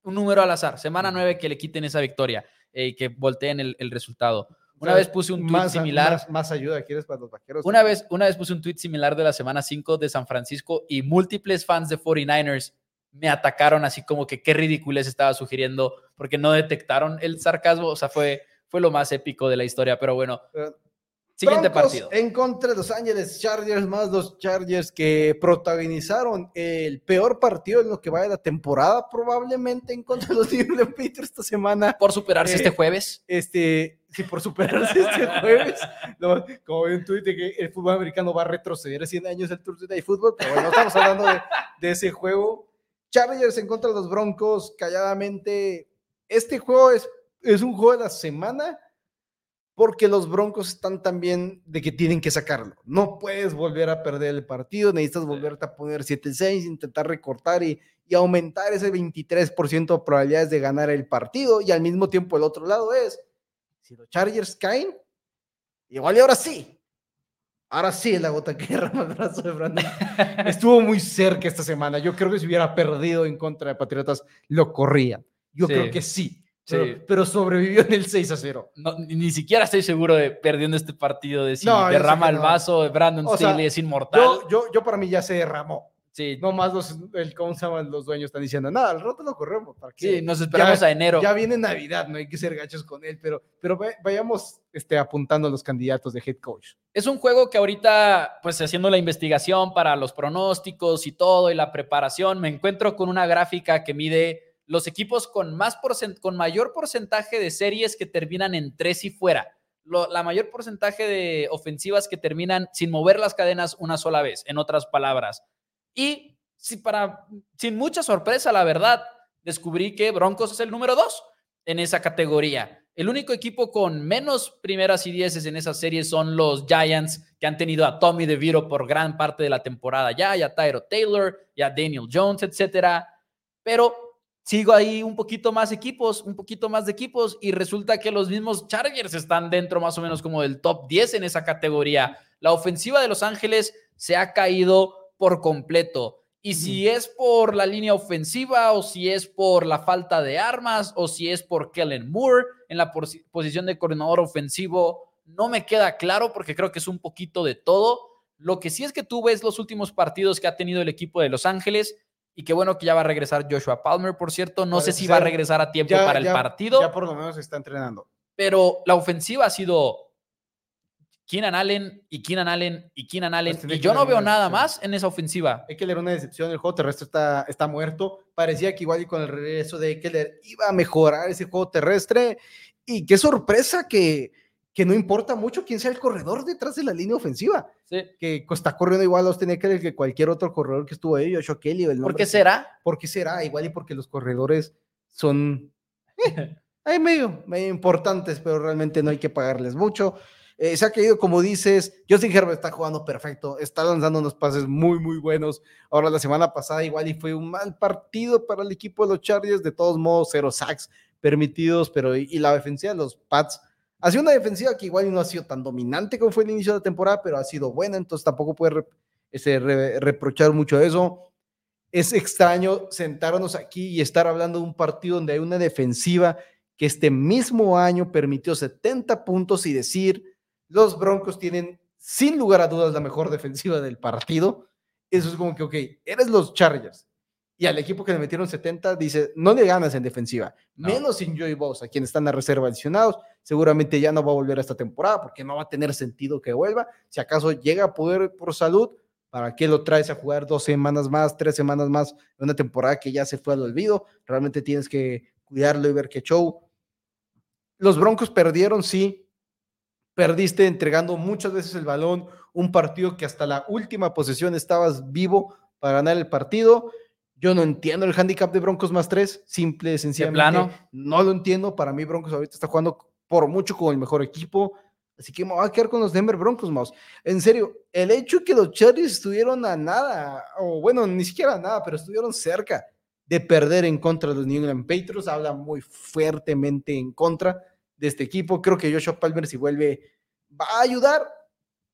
Un número al azar. Semana nueve que le quiten esa victoria eh, y que volteen el, el resultado. Una vez puse un tweet más, similar. Más, más ayuda quieres para los vaqueros. Una vez, una vez puse un tweet similar de la semana 5 de San Francisco y múltiples fans de 49ers me atacaron así como que qué ridiculez estaba sugiriendo porque no detectaron el sarcasmo. O sea, fue, fue lo más épico de la historia. Pero bueno, Pero Siguiente partido. En contra de Los Ángeles Chargers, más los Chargers que protagonizaron el peor partido en lo que va de la temporada, probablemente en contra de los New England Patriots esta semana. Por superarse Eh, este jueves. Este, sí, por superarse este jueves. No, como vi un tuit de que el fútbol americano va a retroceder 100 años el Thursday Night Football, pero bueno, estamos hablando de, de ese juego. Chargers en contra de los Broncos, calladamente. Este juego es, es un juego de la semana porque los Broncos están también de que tienen que sacarlo. No puedes volver a perder el partido, necesitas volverte a poner 7-6, intentar recortar y, y aumentar ese 23% de probabilidades de ganar el partido. Y al mismo tiempo el otro lado es, si los Chargers caen, igual y ahora sí. Ahora sí la gota que derrama el brazo de Brandon. Estuvo muy cerca esta semana. Yo creo que si hubiera perdido en contra de Patriotas, lo corrían. Yo Sí. creo que sí. Sí. Pero, sobrevivió en el 6 a 0. No, ni, ni siquiera estoy seguro de perdiendo este partido de si No, derrama el no. vaso de Brandon O sea, Staley es inmortal. Yo, yo, yo para mí ya se derramó. sí, No más los, el, ¿cómo se llaman? los dueños están diciendo, nada, al rato lo corremos. ¿para qué? sí, nos esperamos ya, a enero. Ya viene Navidad, no hay que ser gachos con él, pero, pero vayamos este, apuntando a los candidatos de head coach. Es un juego que ahorita, pues haciendo la investigación para los pronósticos y todo y la preparación, me encuentro con una gráfica que mide los equipos con, más con mayor porcentaje de series que terminan en tres y fuera. La mayor porcentaje de ofensivas que terminan sin mover las cadenas una sola vez, en otras palabras. Y si para, sin mucha sorpresa, la verdad, descubrí que Broncos es el número dos en esa categoría. El único equipo con menos primeras y dieces en esa serie son los Giants, que han tenido a Tommy DeVito por gran parte de la temporada ya, y a Tyro Taylor, y a Daniel Jones, etcétera. Pero sigo ahí un poquito más equipos, un poquito más de equipos, y resulta que los mismos Chargers están dentro más o menos como del top 10 en esa categoría. La ofensiva de Los Ángeles se ha caído por completo. Y si es por la línea ofensiva o si es por la falta de armas o si es por Kellen Moore en la posi- posición de coordinador ofensivo, no me queda claro porque creo que es un poquito de todo. Lo que sí es que tú ves los últimos partidos que ha tenido el equipo de Los Ángeles y qué bueno que ya va a regresar Joshua Palmer, por cierto. No sé si va a regresar a tiempo Ya- para el ya- partido, Ya por lo menos se está entrenando. pero la ofensiva ha sido Keenan Allen y Keenan Allen y Keenan Allen. Pues y yo no veo nada más en esa ofensiva. Eckler era una decepción, el juego terrestre está, está muerto. Parecía que igual y con el regreso de Eckler iba a mejorar ese juego terrestre. Y qué sorpresa que, que no importa mucho quién sea el corredor detrás de la línea ofensiva. Sí. Que está corriendo igual a Austin Eckler que cualquier otro corredor que estuvo ahí, Joshua Kelly. o el ¿Por qué será? ¿Por qué será? Igual y porque los corredores son eh, ahí medio, medio importantes, pero realmente no hay que pagarles mucho. Eh, se ha caído, como dices, Justin Herbert está jugando perfecto, está lanzando unos pases muy, muy buenos. Ahora, la semana pasada, igual y fue un mal partido para el equipo de los Chargers, de todos modos, cero sacks permitidos, pero y, y la defensiva de los Pats ha sido una defensiva que igual no ha sido tan dominante como fue el inicio de la temporada, pero ha sido buena, entonces tampoco puede ese, re- reprochar mucho eso. Es extraño sentarnos aquí y estar hablando de un partido donde hay una defensiva que este mismo año permitió 70 puntos y decir, los Broncos tienen sin lugar a dudas la mejor defensiva del partido. Eso es como que, ok, eres los Chargers. Y al equipo que le metieron 70 dice, no le ganas en defensiva, No. menos sin Joey Bosa, quien están a reserva adicionados. Seguramente ya no va a volver a esta temporada porque no va a tener sentido que vuelva. Si acaso llega a poder por salud, ¿Para qué lo traes a jugar dos semanas más, tres semanas más en una temporada que ya se fue al olvido? Realmente tienes que cuidarlo y ver qué show. Los Broncos perdieron, sí. Perdiste entregando muchas veces el balón, un partido que hasta la última posesión estabas vivo para ganar el partido. Yo no entiendo el handicap de Broncos más tres, simple, sencillamente. plano? No lo entiendo. Para mí, Broncos ahorita está jugando por mucho con el mejor equipo. Así que me voy a quedar con los Denver Broncos, Mouse. En serio, el hecho que los Chargers estuvieron a nada, o bueno, ni siquiera a nada, pero estuvieron cerca de perder en contra de los New England Patriots, habla muy fuertemente en contra de este equipo. Creo que Joshua Palmer, si vuelve, va a ayudar.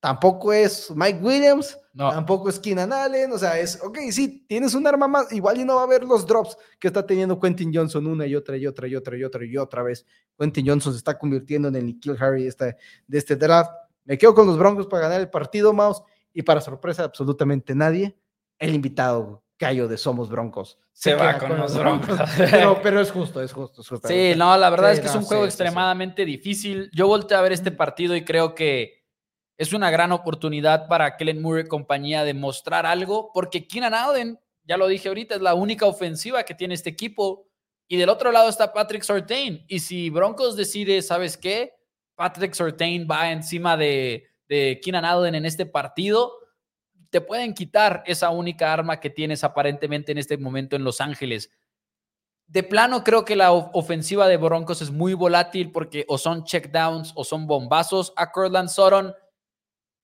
Tampoco es Mike Williams, No. tampoco es Keenan Allen, o sea, es, ok, sí, tienes un arma más, igual y no va a haber los drops que está teniendo Quentin Johnson una y otra y otra y otra y otra y otra vez. Quentin Johnson se está convirtiendo en el Nikhil Harry de este, de este draft. Me quedo con los Broncos para ganar el partido, Mouse, y para sorpresa de absolutamente nadie, el invitado Cayo de Somos Broncos. Se va con los Broncos. pero, pero es justo, es justo. Es justo. Sí, no, la verdad Sí, es que es un juego sí, sí, sí. extremadamente difícil. Yo volteé a ver este partido y creo que es una gran oportunidad para Kellen Moore y compañía de mostrar algo, porque Keenan Allen, ya lo dije ahorita, es la única ofensiva que tiene este equipo. Y del otro lado está Patrick Sortain. Y si Broncos decide, ¿sabes qué? Patrick Sortain va encima de, de Keenan Allen en este partido, te pueden quitar esa única arma que tienes aparentemente en este momento en Los Ángeles. De plano, creo que la ofensiva de Broncos es muy volátil porque o son checkdowns o son bombazos a Cortland Sutton.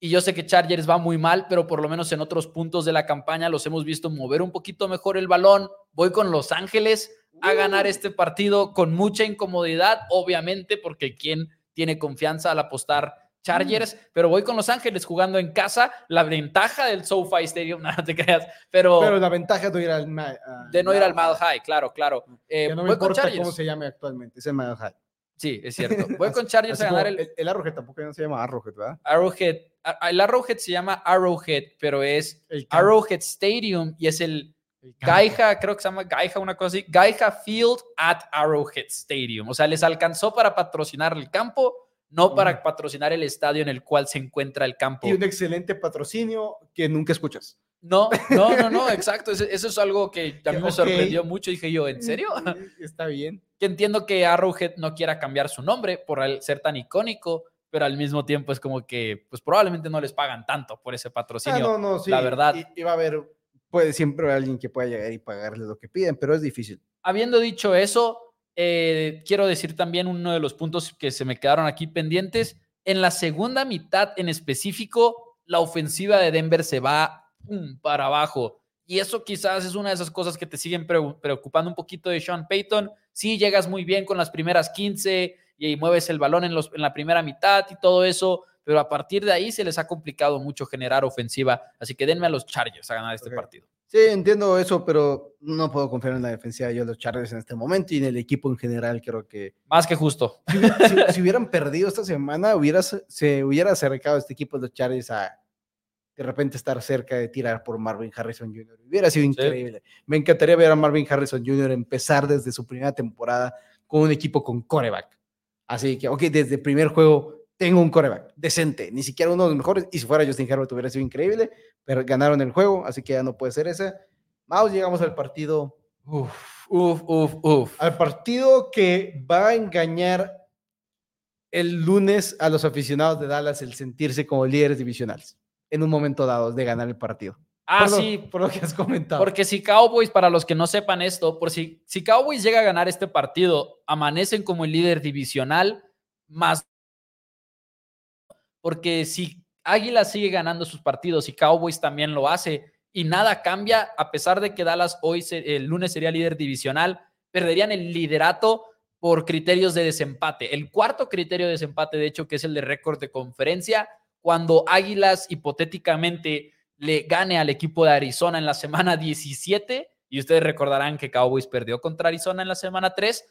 Y yo sé que Chargers va muy mal, pero por lo menos en otros puntos de la campaña los hemos visto mover un poquito mejor el balón. Voy con Los Ángeles a ganar uh. este partido con mucha incomodidad, obviamente, porque quien tiene confianza al apostar Chargers, pero voy con Los Ángeles jugando en casa. La ventaja del SoFi Stadium, no te creas, pero. Pero la ventaja de no ir al. de no ir al Mile High, claro, claro. Eh, no me importa cómo se llame actualmente, es el Mile High. Sí, es cierto. Voy con Chargers a ganar el... el... Arrowhead tampoco se llama Arrowhead, ¿verdad? Arrowhead. El Arrowhead se llama Arrowhead, pero es Arrowhead Stadium y es el, Gaija, creo que se llama Gaija, una cosa así. Gaija Field at Arrowhead Stadium. O sea, les alcanzó para patrocinar el campo, no para patrocinar el estadio en el cual se encuentra el campo. Y un excelente patrocinio que nunca escuchas. No, no, no, no, exacto. Eso, es algo que a mí me sorprendió mucho. Dije yo, ¿en serio? Está bien. Que entiendo que Arrowhead no quiera cambiar su nombre por ser tan icónico, pero al mismo tiempo es como que, pues probablemente no les pagan tanto por ese patrocinio. Ah, no, no, sí. La verdad. Y, va a haber, puede siempre haber alguien que pueda llegar y pagarles lo que piden, pero es difícil. Habiendo dicho eso, eh, quiero decir también uno de los puntos que se me quedaron aquí pendientes. En la segunda mitad en específico, la ofensiva de Denver se va para abajo. Y eso quizás es una de esas cosas que te siguen preocupando un poquito de Sean Payton. Sí, llegas muy bien con las primeras 15 y mueves el balón en, los, en la primera mitad y todo eso, pero a partir de ahí se les ha complicado mucho generar ofensiva. Así que denme a los Chargers a ganar este partido. Sí, entiendo eso, pero no puedo confiar en la defensiva yo de los Chargers en este momento y en el equipo en general creo que... Más que justo. Si, hubieran perdido esta semana, hubiera, se hubiera acercado este equipo de los Chargers a de repente estar cerca de tirar por Marvin Harrison Jr. Hubiera sido increíble. Me encantaría ver a Marvin Harrison Jr. empezar desde su primera temporada con un equipo con coreback. Así que, ok, desde el primer juego tengo un coreback decente, ni siquiera uno de los mejores, y si fuera Justin Herbert hubiera sido increíble, pero ganaron el juego, así que ya no puede ser ese. Vamos, llegamos al partido. Uf, uf, uf, uf. Al partido que va a engañar el lunes a los aficionados de Dallas el sentirse como líderes divisionales en un momento dado de ganar el partido. Ah, sí. por lo que has comentado. Porque si Cowboys, para los que no sepan esto, por si, si Cowboys llega a ganar este partido, amanecen como el líder divisional, más porque si Águilas sigue ganando sus partidos y Cowboys también lo hace y nada cambia, a pesar de que Dallas hoy, el lunes sería líder divisional, perderían el liderato por criterios de desempate. El cuarto criterio de desempate, de hecho, que es el de récord de conferencia, cuando Águilas hipotéticamente le gane al equipo de Arizona en la semana 17, y ustedes recordarán que Cowboys perdió contra Arizona en la semana 3,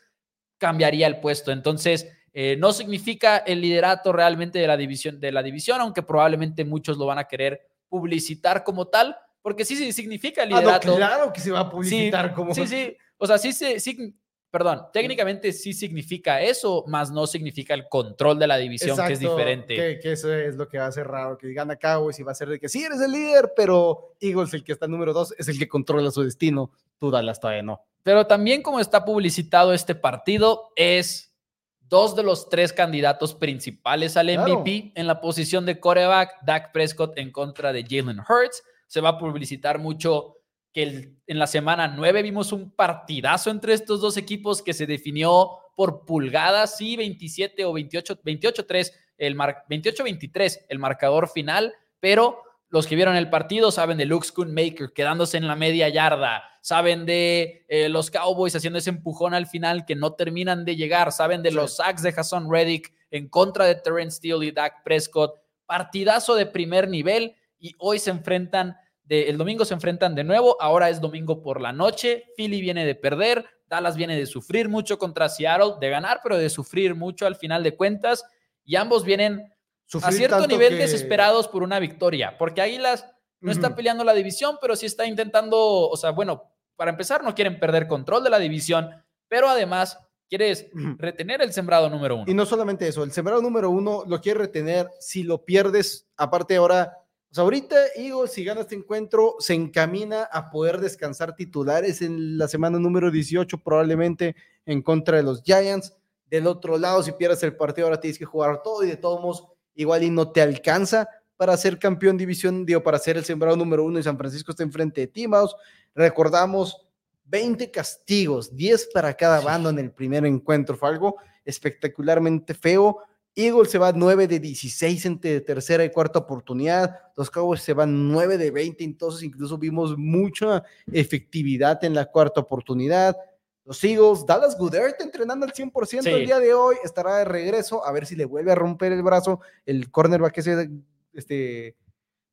cambiaría el puesto. Entonces, eh, no significa el liderato realmente de la, división, de la división, aunque probablemente muchos lo van a querer publicitar como tal, porque sí, sí significa el ah, liderato. claro que se va a publicitar como. Sí, sí. O sea, sí, sí, perdón, técnicamente sí significa eso, más no significa el control de la división, que es diferente. Que, eso es lo que va a ser raro, que digan a Cowboys y va a ser de que sí eres el líder, pero Eagles, el que está número dos, es el que controla su destino. Tú Dallas todavía no. Pero también como está publicitado este partido, es dos de los tres candidatos principales al MVP en la posición de coreback, Dak Prescott en contra de Jalen Hurts. Se va a publicitar mucho que en la semana 9 vimos un partidazo entre estos dos equipos que se definió por pulgadas, sí, 27 o 28, 28-3, el 28-23 el marcador final, pero los que vieron el partido saben de Luke Schoonmaker quedándose en la media yarda, saben de eh, los Cowboys haciendo ese empujón al final que no terminan de llegar, saben de los sacks de Hassan Reddick en contra de Terrence Steele y Dak Prescott, partidazo de primer nivel y hoy se enfrentan, de, el domingo se enfrentan de nuevo, ahora es domingo por la noche, Philly viene de perder, Dallas viene de sufrir mucho contra Seattle, de ganar, pero de sufrir mucho al final de cuentas y ambos vienen a cierto nivel desesperados por una victoria, porque Águilas no está peleando la división, pero sí está intentando, o sea, bueno, para empezar, no quieren perder control de la división, pero además Quieres retener el sembrado número uno. Y no solamente eso, el sembrado número uno lo quieres retener. Si lo pierdes, aparte ahora, ahorita Eagles, si gana este encuentro, se encamina a poder descansar titulares en la semana número 18, probablemente en contra de los Giants. Del otro lado, si pierdes el partido, ahora tienes que jugar todo y de todos modos, igual y no te alcanza para ser campeón división, digo, para ser el sembrado número uno y San Francisco está enfrente de Timaus. Recordamos 20 castigos, 10 para cada bando en el primer encuentro. Fue algo espectacularmente feo. Eagles se va 9 de 16 entre tercera y cuarta oportunidad. Los Cowboys se van 9 de 20, entonces incluso vimos mucha efectividad en la cuarta oportunidad. Los Eagles, Dallas Goodert entrenando al 100% el día de hoy, estará de regreso a ver si le vuelve a romper el brazo el cornerback ese, este,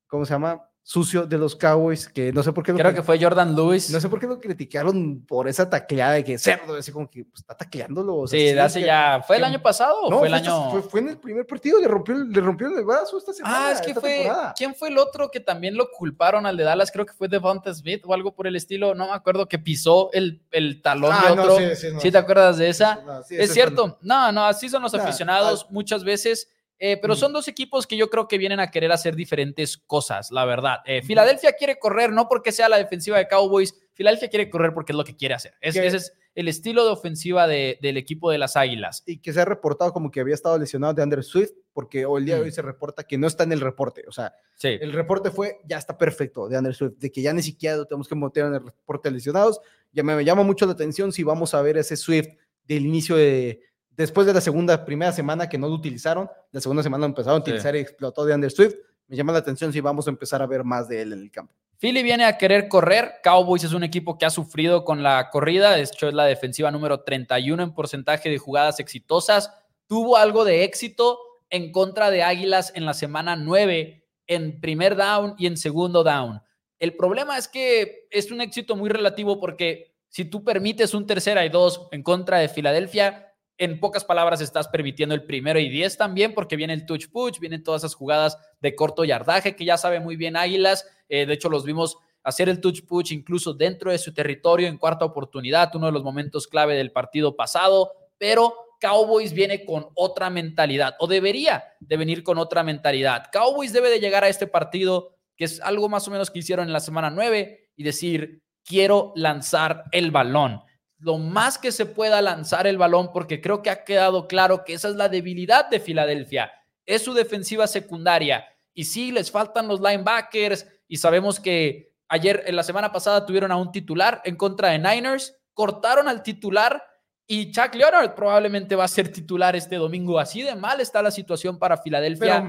¿cómo se llama? Sucio de los Cowboys, que no sé por qué. Creo que fue Jordan Lewis. No sé por qué lo criticaron por esa tacleada de que cerdo, así como que pues, está tacleándolo. sí, hace ya. ¿Fue el año pasado o fue el año.? Fue, en el primer partido, le rompió, le rompió el brazo esta semana. Ah, es que fue. ¿Quién fue el otro que también lo culparon al de Dallas? Creo que fue Devonta Smith o algo por el estilo. No me acuerdo que pisó el, el talón de ah, otro. No, sí, sí, te acuerdas de esa? es cierto. No, no, así son los aficionados muchas veces eh, pero son dos equipos que yo creo que vienen a querer hacer diferentes cosas, la verdad. Eh, Filadelfia quiere correr, no porque sea la defensiva de Cowboys, Filadelfia quiere correr porque es lo que quiere hacer. ese es el estilo de ofensiva del equipo de las Águilas. Y que se ha reportado como que había estado lesionado de Andrew Swift, porque hoy el día de hoy se reporta que no está en el reporte. O sea, el reporte fue, ya está perfecto de Andrew Swift, de que ya ni siquiera tenemos que meter en el reporte de lesionados. Ya me llama mucho la atención si vamos a ver ese Swift del inicio de Después de la segunda, primera semana que no lo utilizaron, la segunda semana lo empezaron a utilizar y explotó de Under Swift. Me llama la atención si vamos a empezar a ver más de él en el campo. Philly viene a querer correr. Cowboys es un equipo que ha sufrido con la corrida. De hecho, es la defensiva número 31 en porcentaje de jugadas exitosas. Tuvo algo de éxito en contra de Águilas en la semana 9 en primer down y en segundo down. El problema es que es un éxito muy relativo porque si tú permites un tercera y dos en contra de Filadelfia, en pocas palabras estás permitiendo el primero y diez también, porque viene el touch push, vienen todas esas jugadas de corto yardaje que ya sabe muy bien Águilas. Eh, de hecho, los vimos hacer el touch push incluso dentro de su territorio en cuarta oportunidad, uno de los momentos clave del partido pasado, pero Cowboys viene con otra mentalidad, o debería de venir con otra mentalidad. Cowboys debe de llegar a este partido, que es algo más o menos que hicieron en la semana 9, y decir, quiero lanzar el balón lo más que se pueda lanzar el balón, porque creo que ha quedado claro que esa es la debilidad de Filadelfia, es su defensiva secundaria. Y sí, les faltan los linebackers y sabemos que ayer, en la semana pasada, tuvieron a un titular en contra de Niners, cortaron al titular y Chuck Leonard probablemente va a ser titular este domingo. Así de mal está la situación para Filadelfia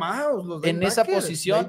en esa posición.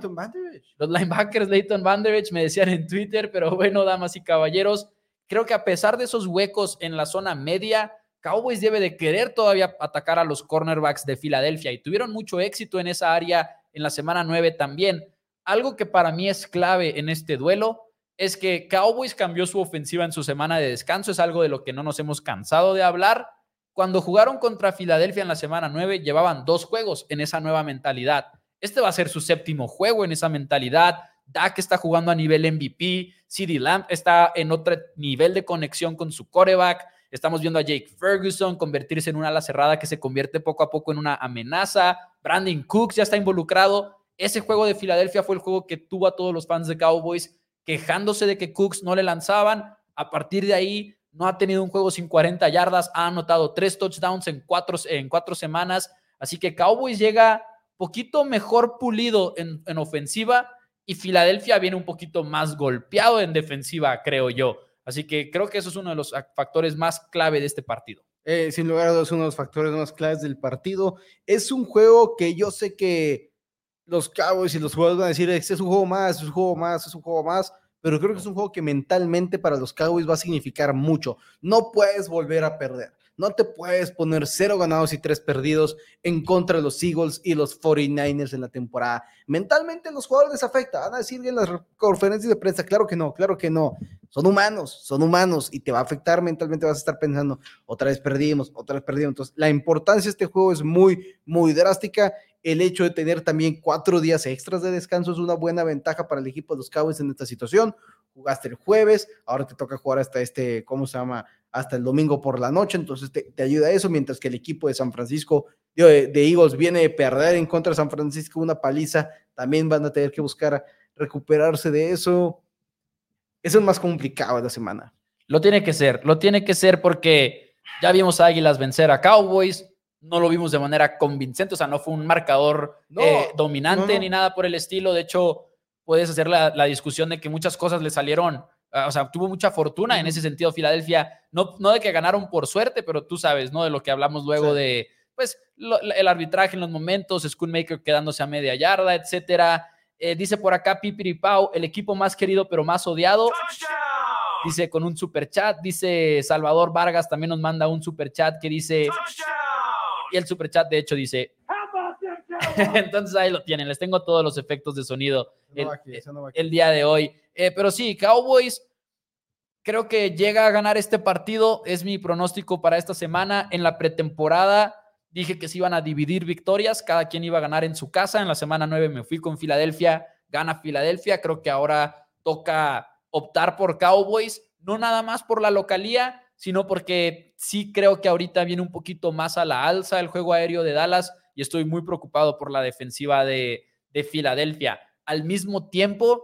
Los linebackers Leighton Vanderich me decían en Twitter, pero bueno, damas y caballeros, Creo que a pesar de esos huecos en la zona media, Cowboys debe de querer todavía atacar a los cornerbacks de Filadelfia y tuvieron mucho éxito en esa área en la semana 9 también. Algo que para mí es clave en este duelo es que Cowboys cambió su ofensiva en su semana de descanso, es algo de lo que no nos hemos cansado de hablar. Cuando jugaron contra Filadelfia en la semana 9, llevaban dos juegos en esa nueva mentalidad. Este va a ser su séptimo juego en esa mentalidad. Dak está jugando a nivel MVP, CD Lamb está en otro nivel de conexión con su coreback. Estamos viendo a Jake Ferguson convertirse en una ala cerrada que se convierte poco a poco en una amenaza. Brandon Cooks ya está involucrado. Ese juego de Filadelfia fue el juego que tuvo a todos los fans de Cowboys quejándose de que Cooks no le lanzaban. A partir de ahí, no ha tenido un juego sin 40 yardas, ha anotado tres touchdowns en cuatro, en cuatro semanas. Así que Cowboys llega poquito mejor pulido en, en ofensiva y Filadelfia viene un poquito más golpeado en defensiva, creo yo. Así que creo que eso es uno de los factores más clave de este partido. Eh, sin lugar a dudas, uno de los factores más claves del partido. Es un juego que yo sé que los Cowboys y los jugadores van a decir, es un juego más, es un juego más, es un juego más, pero creo que es un juego que mentalmente para los Cowboys va a significar mucho. No puedes volver a perder. No te puedes poner cero ganados y tres perdidos en contra de los Eagles y los 49ers en la temporada. Mentalmente los jugadores les afecta. Van a decir en las conferencias de prensa, claro que no, claro que no. Son humanos, son humanos y te va a afectar mentalmente. Vas a estar pensando, otra vez perdimos, otra vez perdimos. Entonces, la importancia de este juego es muy, muy drástica. El hecho de tener también cuatro días extras de descanso es una buena ventaja para el equipo de los Cowboys en esta situación jugaste el jueves, ahora te toca jugar hasta este, ¿cómo se llama? Hasta el domingo por la noche, entonces te, te ayuda eso, mientras que el equipo de San Francisco, de, de, Eagles, viene de perder en contra de San Francisco una paliza, también van a tener que buscar recuperarse de eso. Eso es más complicado la semana. Lo tiene que ser, lo tiene que ser porque ya vimos a Águilas vencer a Cowboys, no lo vimos de manera convincente, o sea, no fue un marcador no, eh, dominante no, no. ni nada por el estilo, de hecho puedes hacer la, la, discusión de que muchas cosas le salieron, uh, o sea, tuvo mucha fortuna en ese sentido Filadelfia, no, no de que ganaron por suerte, pero tú sabes, ¿no? De lo que hablamos luego sí. de, pues, lo, el arbitraje en los momentos, Schoonmaker quedándose a media yarda, etcétera. Eh, dice por acá Pipiri Pau, el equipo más querido pero más odiado. Dice con un super chat, dice Salvador Vargas también nos manda un super chat que dice y el super chat de hecho dice entonces ahí lo tienen, les tengo todos los efectos de sonido el, no aquí, no el día de hoy. Eh, pero sí, Cowboys creo que llega a ganar este partido, es mi pronóstico para esta semana. En la pretemporada dije que se iban a dividir victorias, cada quien iba a ganar en su casa. En la semana 9 me fui con Filadelfia, gana Filadelfia, creo que ahora toca optar por Cowboys, no nada más por la localía, sino porque sí creo que ahorita viene un poquito más a la alza el juego aéreo de Dallas y estoy muy preocupado por la defensiva de, de Filadelfia. Al mismo tiempo,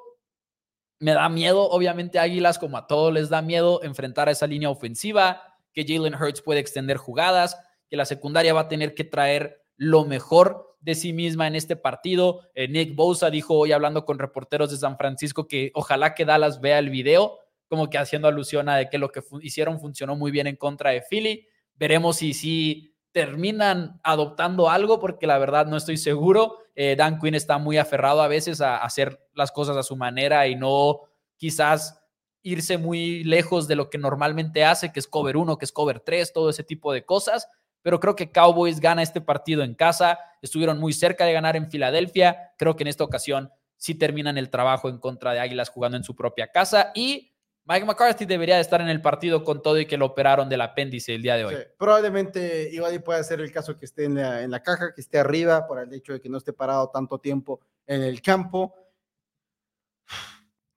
me da miedo, obviamente, Águilas, como a todos les da miedo, enfrentar a esa línea ofensiva, que Jalen Hurts puede extender jugadas, que la secundaria va a tener que traer lo mejor de sí misma en este partido. Eh, Nick Bosa dijo hoy hablando con reporteros de San Francisco que ojalá que Dallas vea el video, como que haciendo alusión a de que lo que hicieron funcionó muy bien en contra de Philly. Veremos si sí terminan adoptando algo, porque la verdad no estoy seguro. Eh, Dan Quinn está muy aferrado a veces a, hacer las cosas a su manera y no quizás irse muy lejos de lo que normalmente hace, que es cover 1, que es cover 3, todo ese tipo de cosas. Pero creo que Cowboys gana este partido en casa. Estuvieron muy cerca de ganar en Filadelfia. Creo que en esta ocasión sí terminan el trabajo en contra de Águilas jugando en su propia casa. Y Mike McCarthy debería de estar en el partido con todo y que lo operaron del apéndice el día de hoy. Sí, probablemente igual puede ser el caso que esté en la, en la, caja, que esté arriba por el hecho de que no esté parado tanto tiempo en el campo.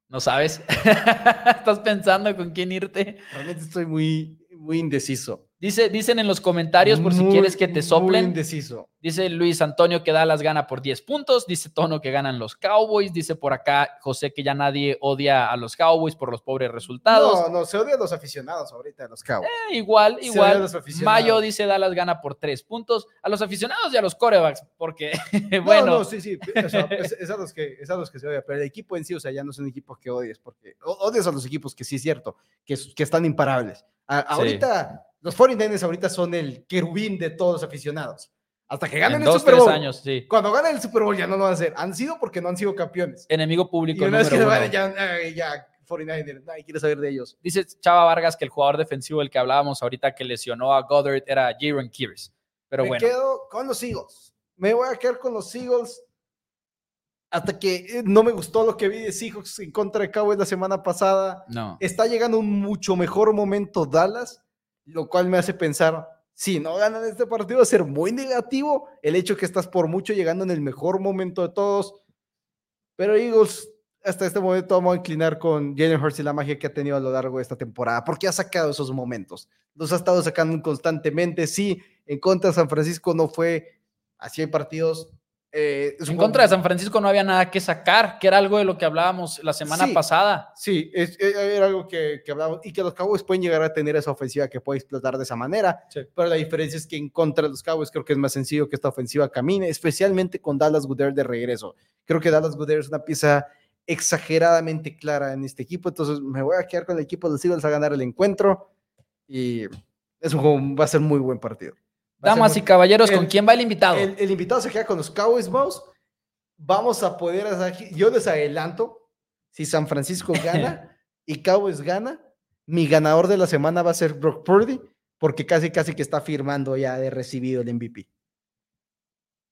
¿No sabes? ¿Estás pensando con quién irte? Realmente estoy muy, muy indeciso. Dice, dicen en los comentarios, por muy, si quieres que te soplen. Muy indeciso. Dice Luis Antonio que Dallas gana por 10 puntos. Dice Tono que ganan los Cowboys. Dice por acá José que ya nadie odia a los Cowboys por los pobres resultados. No, no, se odia a los aficionados ahorita de los Cowboys. Eh, igual, igual. Mayo dice Dallas gana por 3 puntos. A los aficionados y a los corebacks, porque, bueno. No, no, sí, sí. O sea, es, es, a los que, es a los que se odia. Pero el equipo en sí, o sea, ya no son equipos que odies, porque odias a los equipos que sí es cierto, que, que están imparables. A, ahorita. Sí los 49ers ahorita son el querubín de todos los aficionados. Hasta que ganen en el dos, Super Bowl. años, sí. Cuando ganen el Super Bowl ya no lo van a hacer. Han sido porque no han sido campeones. Enemigo público. Y una vez que van, ya, ya 49ers, nadie quiere saber de ellos. Dice Chava Vargas que el jugador defensivo del que hablábamos ahorita que lesionó a Goddard era Jaron Kears. Pero Me bueno. quedo con los Eagles. Me voy a quedar con los Eagles hasta que eh, no me gustó lo que vi de Seahawks en contra de Cowboys la semana pasada. No. Está llegando un mucho mejor momento Dallas lo cual me hace pensar, si no ganan este partido, va a ser muy negativo el hecho que estás por mucho llegando en el mejor momento de todos. Pero Eagles, hasta este momento vamos a inclinar con Jalen Hurts y la magia que ha tenido a lo largo de esta temporada, porque ha sacado esos momentos. Los ha estado sacando constantemente. Sí, en contra de San Francisco no fue, así hay partidos eh, en contra de San Francisco no había nada que sacar, que era algo de lo que hablábamos la semana sí, pasada. Sí, es, era algo que, que, hablábamos y que los Cowboys pueden llegar a tener esa ofensiva que puede explotar de esa manera. Sí. Pero la diferencia es que en contra de los Cowboys creo que es más sencillo que esta ofensiva camine, especialmente con Dallas Goodell de regreso. Creo que Dallas Goodell es una pieza exageradamente clara en este equipo, entonces me voy a quedar con el equipo de los Eagles a ganar el encuentro y es un va a ser muy buen partido. Damas y caballeros, ¿con el, quién va el invitado? El, el, invitado se queda con los Cowboys Mouse. Vamos a poder hacer, yo les adelanto, si San Francisco gana y Cowboys gana, mi ganador de la semana va a ser Brock Purdy, porque casi casi que está firmando ya de recibido el MVP.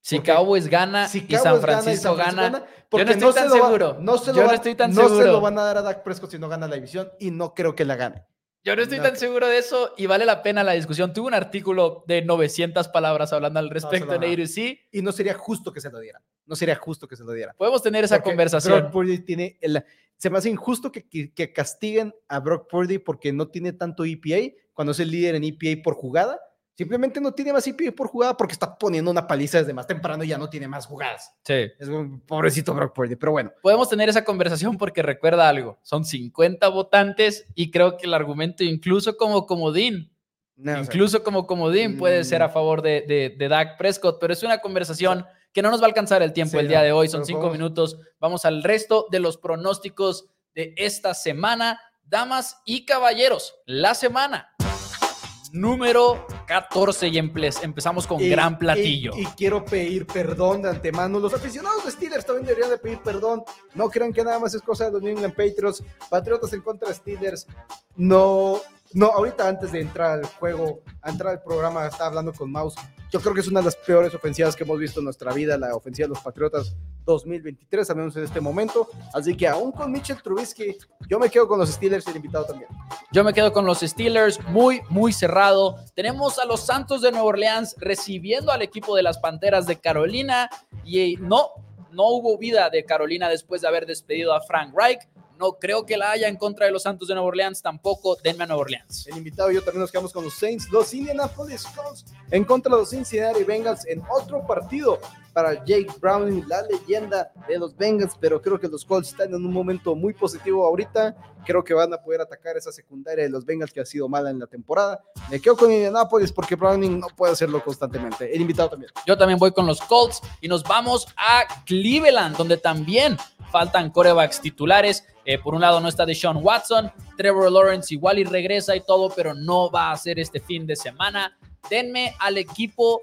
Si Cowboys gana si Cowboys y San Francisco gana, porque yo no estoy no tan seguro. no se lo va, no estoy tan no seguro. se lo van a dar a Dak Prescott si no gana la división y no creo que la gane. Yo no estoy no. tan seguro de eso y vale la pena la discusión. Tuve un artículo de 900 palabras hablando al respecto no, en A2C. Y no sería justo que se lo diera. No sería justo que se lo diera. Podemos tener esa Porque conversación. Brock Purdy tiene el, se me hace injusto que, que, que castiguen a Brock Purdy porque no tiene tanto EPA cuando es el líder en EPA por jugada. Simplemente no tiene más EPA por jugada porque está poniendo una paliza desde más temprano y ya no tiene más jugadas. Sí. Es un pobrecito Brock Purdy, pero bueno. Podemos tener esa conversación porque recuerda algo, son 50 votantes y creo que el argumento incluso como comodín, no, o sea, incluso como comodín puede ser a Mm. favor de, de, de Dak Prescott, pero es una conversación que no nos va a alcanzar el tiempo Sí, el día de hoy, son cinco minutos. Vamos al resto de los pronósticos de esta semana. Damas y caballeros, la semana número 14 y empezamos con y- gran platillo. Y, y quiero pedir perdón de antemano. Los aficionados de Steelers también deberían de pedir perdón. No crean que nada más es cosa de los New England Patriots. Patriotas en contra de Steelers. No, no, ahorita antes de entrar al juego, entrar al programa, estaba hablando con Mouse. Yo creo que es una de las peores ofensivas que hemos visto en nuestra vida, la ofensiva de los Patriotas 2023, al menos en este momento. Así que aún con Mitchell Trubisky, yo me quedo con los Steelers y el invitado también. Yo me quedo con los Steelers, muy, muy cerrado. Tenemos a los Santos de Nueva Orleans recibiendo al equipo de las Panteras de Carolina y no, no hubo vida de Carolina después de haber despedido a Frank Reich. No creo que la haya en contra de los Santos de Nueva Orleans, tampoco denme a Nueva Orleans. El invitado y yo también nos quedamos con los Saints, los Indianapolis Colts en contra de los Cincinnati Bengals en otro partido para Jake Browning, la leyenda de los Bengals, pero creo que los Colts están en un momento muy positivo ahorita. Creo que van a poder atacar esa secundaria de los Bengals que ha sido mala en la temporada. Me quedo con Indianapolis porque Browning no puede hacerlo constantemente. El invitado también. Yo también voy con los Colts y nos vamos a Cleveland, donde también faltan corebacks titulares. Eh, por un lado no está Deshaun Watson, Trevor Lawrence igual y regresa y todo, pero no va a ser este fin de semana. Denme al equipo,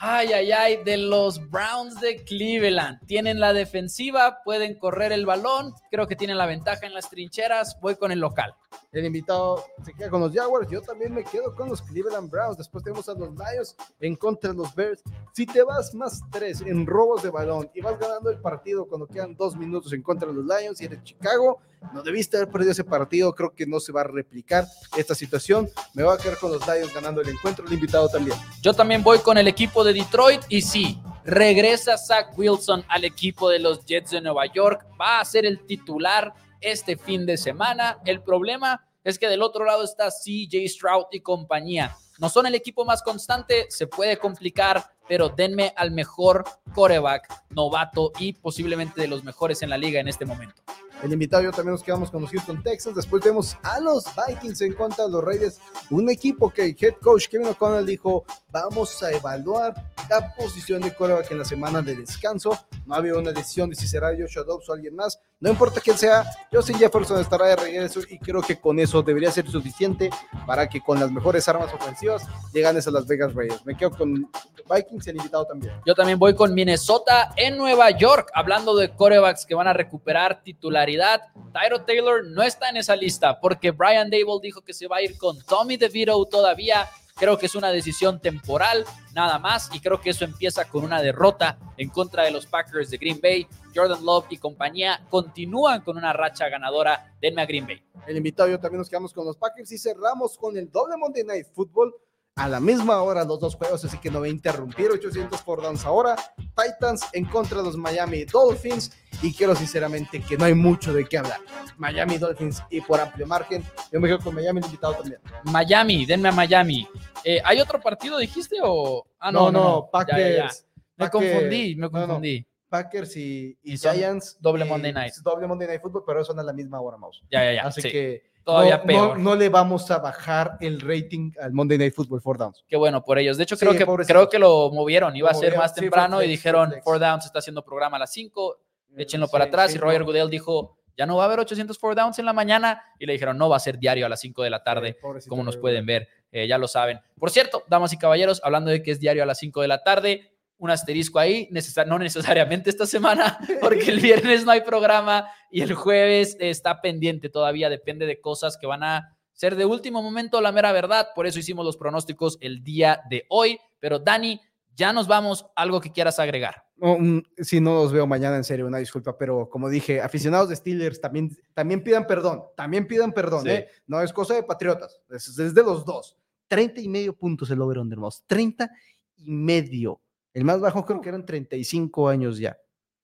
ay, ay, ay, de los Browns de Cleveland. Tienen la defensiva, pueden correr el balón, creo que tienen la ventaja en las trincheras. Voy con el local. El invitado se queda con los Jaguars. Yo también me quedo con los Cleveland Browns. Después tenemos a los Lions en contra de los Bears. Si te vas más tres en robos de balón y vas ganando el partido cuando quedan dos minutos en contra de los Lions y eres Chicago, no debiste haber perdido ese partido. Creo que no se va a replicar esta situación. Me voy a quedar con los Lions ganando el encuentro. El invitado también. Yo también voy con el equipo de Detroit y sí, regresa Zach Wilson al equipo de los Jets de Nueva York. Va a ser el titular este fin de semana. El problema es que del otro lado está CJ Stroud y compañía. No son el equipo más constante, se puede complicar, pero denme al mejor coreback novato y posiblemente de los mejores en la liga en este momento. El invitado yo también nos quedamos con los Houston Texans. Después vemos a los Vikings en contra de los Raiders. Un equipo que el head coach Kevin O'Connell dijo: Vamos a evaluar la posición de quarterback en la semana de descanso. No ha habido una decisión de si será Joshua Dobbs o alguien más. No importa quién sea, Justin Jefferson estará de regreso y creo que con eso debería ser suficiente para que con las mejores armas ofensivas lleganes a las Vegas Raiders. Me quedo con Vikings y el invitado también. Yo también voy con Minnesota en Nueva York, hablando de corebacks que van a recuperar titularidad. Tyro Taylor no está en esa lista porque Brian Dable dijo que se va a ir con Tommy DeVito todavía. Creo que es una decisión temporal, nada más, y creo que eso empieza con una derrota en contra de los Packers de Green Bay. Jordan Love y compañía continúan con una racha ganadora. Denme a Green Bay. El invitado yo también nos quedamos con los Packers y cerramos con el doble Monday Night Football a la misma hora los dos juegos, así que no voy a interrumpir 800 por downs ahora. Titans en contra de los Miami Dolphins y quiero sinceramente que no hay mucho de qué hablar. Miami Dolphins y por amplio margen, yo me quedo con Miami invitado también. Miami, denme a Miami. Eh, ¿Hay otro partido, dijiste? O... Ah, no, no, no. Ya, Packers. ya, ya. Me Packers- confundí, me no, no, confundí. Packers y, y Y son Giants. doble y- Monday Night. Doble Monday Night Football, pero son a la misma hora, Mouse. Ya, ya, ya. Así sí. que Todavía no, peor. No, le vamos a bajar el rating al Monday Night Football for Downs. Qué bueno por ellos. De hecho, Sí, creo, que, creo que lo movieron. Iba Lo a ser movieron, más sí, temprano y dijeron, flex. Four Downs está haciendo programa a las 5, échenlo para atrás. y Roger. Goodell dijo, ya no va a haber 800 Four Downs en la mañana. Y le dijeron, no, va a ser diario a las 5 de la tarde, como nos pueden ver. Eh, ya lo saben. Por cierto, damas y caballeros, hablando de que es diario a las 5 de la tarde, un asterisco ahí, no necesariamente esta semana, porque el viernes no hay programa y el jueves está pendiente todavía, depende de cosas que van a ser de último momento, la mera verdad. Por eso hicimos los pronósticos el día de hoy. Pero Dani, ya nos vamos. Algo que quieras agregar. No, si no los veo mañana, en serio, una disculpa, pero como dije, aficionados de Steelers también, también pidan perdón, también pidan perdón, Sí. ¿eh? No es cosa de patriotas, es, es de los dos. 30 y medio puntos el over under, Mouse, 30 y medio. El más bajo creo que eran 35 años ya.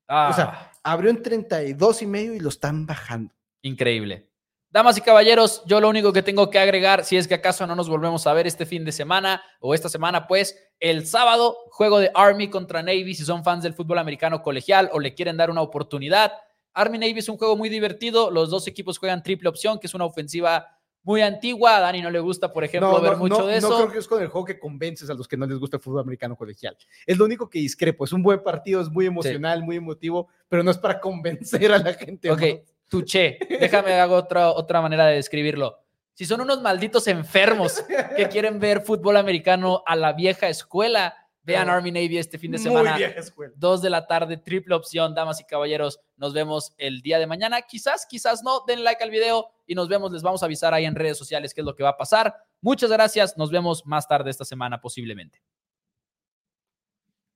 Ah, O sea, Abrió en 32 y medio y lo están bajando. Increíble. Damas y caballeros, yo lo único que tengo que agregar, si es que acaso no nos volvemos a ver este fin de semana o esta semana, pues el sábado, juego de Army contra Navy, si son fans del fútbol americano colegial o le quieren dar una oportunidad. Army Navy es un juego muy divertido, los dos equipos juegan triple opción, que es una ofensiva muy antigua. A Dani no le gusta, por ejemplo, ver mucho de eso. No creo que es con el juego que convences a los que no les gusta el fútbol americano colegial. Es lo único que discrepo. Es un buen partido, es muy emocional, muy emotivo, pero no es para convencer a la gente. Ok, tuché. Déjame hago otra, otra manera de describirlo. Si son unos malditos enfermos que quieren ver fútbol americano a la vieja escuela, Vean Army Navy este fin de semana. Dos de la tarde, triple opción, damas y caballeros. Nos vemos el día de mañana. Quizás, quizás no. Den like al video y nos vemos. Les vamos a avisar ahí en redes sociales qué es lo que va a pasar. Muchas gracias. Nos vemos más tarde esta semana posiblemente.